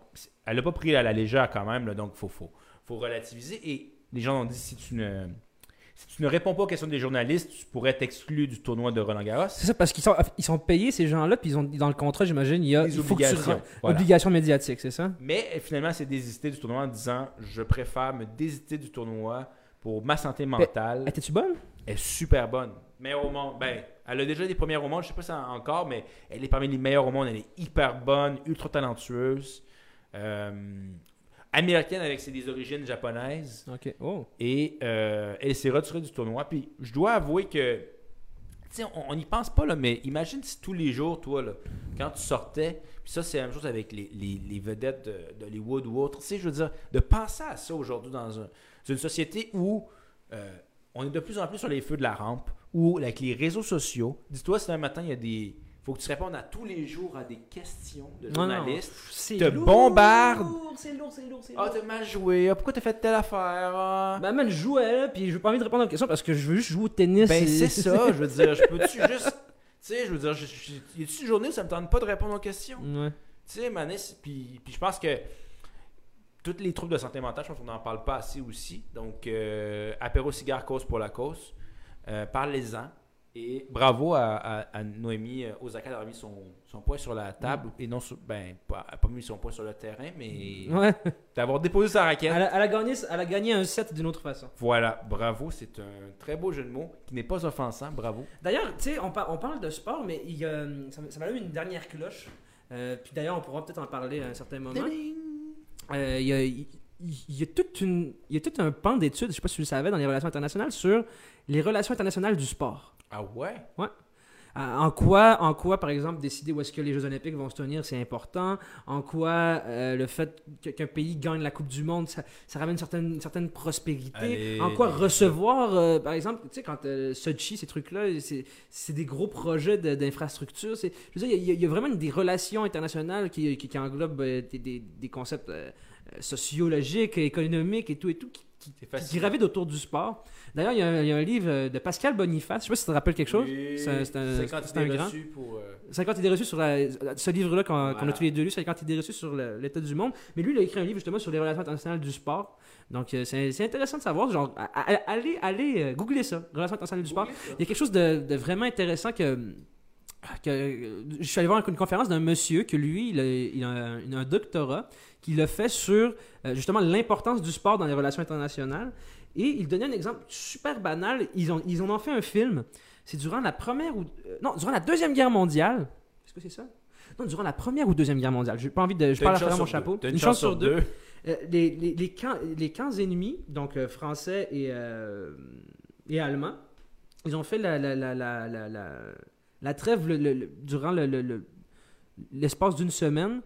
elle n'a pas pris la légère quand même. donc, il faut, faut, faut relativiser. Et les gens ont dit si tu ne, si tu ne réponds pas aux questions des journalistes, tu pourrais être exclu du tournoi de Roland Garros. C'est ça, parce qu'ils sont, ils sont payés, ces gens-là, puis ils ont, dans le contrat, j'imagine, il y a Des tu obligations, re- voilà. obligations médiatiques, c'est ça? Mais finalement, elle s'est désistée du tournoi en disant Je préfère me désister du tournoi pour ma santé mentale. Étais-tu bonne? Elle est super bonne. Meilleure au monde. Ben, elle a déjà des premières au monde, je sais pas si en- encore, mais elle est parmi les meilleures au monde. Elle est hyper bonne, ultra talentueuse. Euh, américaine avec ses des origines japonaises. Ok. Oh. Et euh, elle s'est retirée du tournoi. Puis je dois avouer que, tu sais, on n'y pense pas, là, mais imagine si tous les jours, toi, là, quand tu sortais, puis ça, c'est la même chose avec les, les- les vedettes de- d'Hollywood ou autre. Tu sais, je veux dire, de penser à ça aujourd'hui dans un- une société où euh, on est de plus en plus sur les feux de la rampe, où avec les réseaux sociaux, dis-toi, si un matin, il y a des. Faut que tu répondes à tous les jours à des questions de journalistes. C'est Te lourd, bombarde. C'est lourd, c'est lourd, c'est Ah, lourd. t'as mal joué. Ah, pourquoi t'as fait telle affaire? Ah? Bah, man, je jouais, là, puis je veux pas envie de répondre à la question parce que je veux juste jouer au tennis. Ben, et- c'est ça, je veux dire, je peux-tu juste. Tu sais, je veux dire, je, je, y a-tu une journée où ça me tente pas de répondre aux questions? Ouais. Tu sais, puis, puis je pense que toutes les troubles de santé mentale, je pense qu'on n'en parle pas assez aussi. Donc, euh, apéro cigare, cause pour la cause. Euh, Parlez-en. Et bravo à, à- à Noémie euh, Osaka d'avoir mis son, son poids sur la table. Et non, sur- ben, pas, pas mis son poids sur le terrain, mais Ouais. d'avoir déposé sa raquette. Elle a, elle a gagné, elle a gagné un set d'une autre façon. Voilà, bravo. C'est un très beau jeu de mots qui n'est pas offensant. Bravo. D'ailleurs, tu sais, on, par- on parle de sport, mais il ça, ça m'a eu une dernière cloche. Euh, puis d'ailleurs, on pourra peut-être en parler à un certain moment. Euh, il, y a, il- il y a toute une, il y a tout un pan d'études, je sais pas si tu le savais, dans les relations internationales, sur les relations internationales du sport. Ah ouais? Euh, En quoi, en quoi, par exemple, décider où est-ce que les Jeux Olympiques vont se tenir, c'est important? En quoi euh, le fait qu'un pays gagne la Coupe du Monde, ça, ça ramène une certaine, prospérité. Allez. En quoi recevoir, euh, par exemple, tu sais, quand euh, Sochi, ces trucs-là, c'est des gros projets d'infrastructure. Je veux dire, il y, a- il y a vraiment des relations internationales qui, qui, qui englobent des, des- des concepts sociologiques, économiques et tout et tout qui, qui, qui gravitent autour du sport. D'ailleurs, il y, a un- il y a un livre euh, de Pascal Boniface, je sais pas si ça te rappelle quelque chose. Oui, C'est- un- 50 c'est un idées grand. reçues pour. euh, 50 idées reçues sur la- ce livre-là qu'on a tous les deux lu, 50 idées reçues sur l'état du monde. Mais lui, il a écrit un livre justement sur les relations internationales du sport. Donc, euh, c'est intéressant de savoir. Genre, allez, allez, euh, googlez ça, relations internationales du sport. Il y a quelque chose de, de vraiment intéressant que que- je suis allé voir une conférence d'un monsieur que lui, il a, il a un, il a un doctorat qui l'a fait sur euh, justement l'importance du sport dans les relations internationales. Et il donnait un exemple super banal. Ils, ont, ils en ont fait un film. C'est durant la première ou. euh, non, durant la Deuxième Guerre mondiale. Est-ce que c'est ça? Non, durant la première ou deuxième guerre mondiale. J'ai pas envie de. Je parle à travers mon chapeau. Une chance sur deux. Euh, les, les, les camps, les camps ennemis, donc euh, français et, euh, et allemands, ils ont fait la, la, la, la, la, la- la trêve le- le- le- durant le- le- le- l'espace d'une semaine.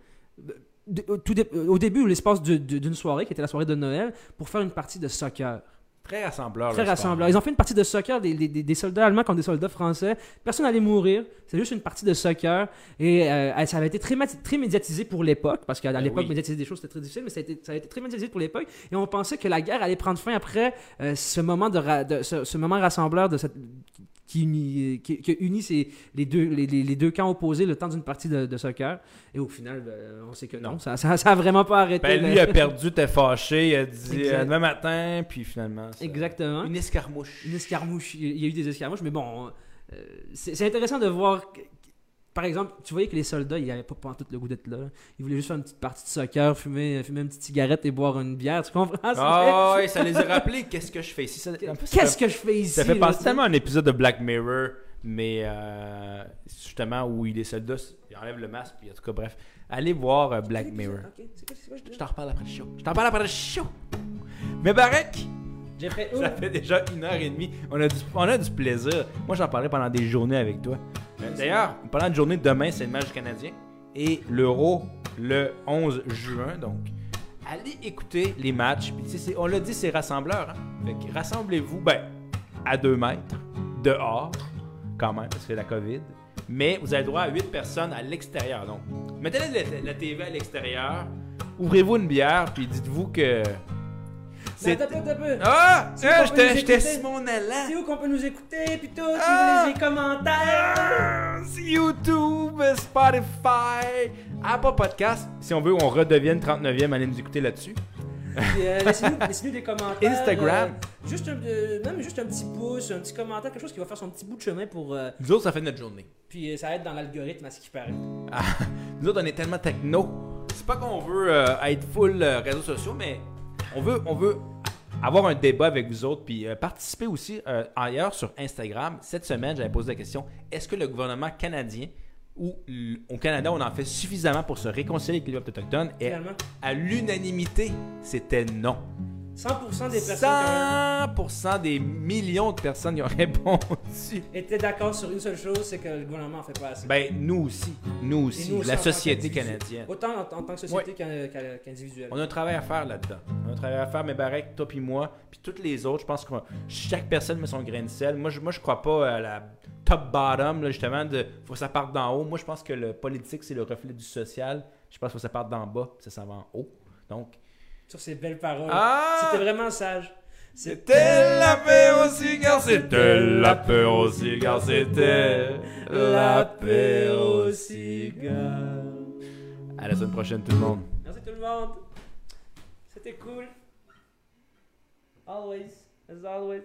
Tout dé- au début, l'espace d'une soirée, qui était la soirée de Noël, pour faire une partie de soccer. Très rassembleur. Très rassembleur. Ils ont fait une partie de soccer des, des- soldats allemands contre des soldats français. Personne n'allait mourir. C'est juste une partie de soccer. Et euh, ça avait été très, très médiatisé pour l'époque, parce qu'à Ben l'époque, oui. médiatiser des choses, c'était très difficile, mais ça a, été, ça a été très médiatisé pour l'époque. Et on pensait que la guerre allait prendre fin après euh, ce, moment de- ce, ce moment rassembleur de cette, qui unit, qui, qui unit ces- les, deux, les, deux camps opposés le temps d'une partie de, de soccer. Et au final, ben, on sait que non, Non. ça, ça, ça a vraiment pas arrêté. Ben, lui a perdu, t'es fâché, il a dit Exact. euh, demain matin, puis finalement. ça- Exactement. Une escarmouche. Une escarmouche. Il y a eu des escarmouches, mais bon, euh, c'est intéressant de voir. Par exemple, tu voyais que les soldats, ils n'avaient pas tout le goût d'être là. Ils voulaient juste faire une petite partie de soccer, fumer, fumer une petite cigarette et boire une bière. Tu comprends? Ah ouais, ça les a rappelé. Qu'est-ce que je fais ici? Qu'est-ce que je fais ici? Ça fait penser tellement à un épisode de Black Mirror, mais euh, justement où il est soldat, il enlève le masque, puis en tout cas, bref. Allez voir euh? Black Mirror. Quoi, Je t'en reparle après le show. Je t'en parle après le show. Mais Barek, Jeffrey, ça fait déjà une heure et demie. On a du, on a du plaisir. Moi, j'en parlerai pendant des journées avec toi. D'ailleurs, pendant une journée de demain, c'est le match Canadien. Et l'Euro le 11 juin. Donc, allez écouter les matchs. Puis, on l'a dit, c'est rassembleur. Hein? Rassemblez-vous ben, à 2 mètres, dehors, quand même, parce que c'est la COVID. Mais vous avez le droit à 8 personnes à l'extérieur. Donc, mettez la, la- la TV à l'extérieur, ouvrez-vous une bière, puis dites-vous que. C'est... Ah! Écouter? sur mon élan! C'est où qu'on peut nous écouter, puis tout, Ah! les commentaires? Ah, YouTube, Spotify, Apple Podcast. Si on veut, on redevienne 39e, allez nous écouter là-dessus. Euh, laissez-nous, laissez-nous des commentaires. Instagram. euh, juste un, euh, même juste un petit pouce, un petit commentaire, quelque chose qui va faire son petit bout de chemin pour. euh, Nous autres, ça fait notre journée. puis euh, ça aide dans l'algorithme à ce qui paraît. Ah, nous autres, on est tellement techno. C'est pas qu'on veut euh, être full euh, réseaux sociaux, mais on veut, on veut avoir un débat avec vous autres, puis euh, participer aussi euh, ailleurs sur Instagram. Cette semaine, j'avais posé la question est-ce que le gouvernement canadien ou au Canada, on en fait suffisamment pour se réconcilier avec les peuples autochtones Et Finalement, à l'unanimité, c'était non. 100% des personnes 100% des millions de personnes qui ont répondu. étaient d'accord sur une seule chose, c'est que le gouvernement en fait pas assez. Ben, nous aussi. Nous aussi. nous aussi, la société canadienne. Autant en, en tant que société qu'in- qu'in- qu'individuel. On a un travail à faire là-dedans. On a un travail à faire, mais Barek, toi puis moi, puis toutes les autres, je pense que chaque personne met son grain de sel. Moi, je, moi, je crois pas à la top-bottom, justement, de faut que ça parte d'en haut. Moi, je pense que le politique, c'est le reflet du social. Je pense qu'il faut que ça parte d'en bas, puis ça s'en va en haut. Donc, Sur ces belles paroles. Ah! C'était vraiment sage. C'était l'apéro cigare, c'était l'apéro cigare, c'était l'apéro cigare. À la semaine prochaine, tout le monde. Merci tout le monde. C'était cool. Always, as always.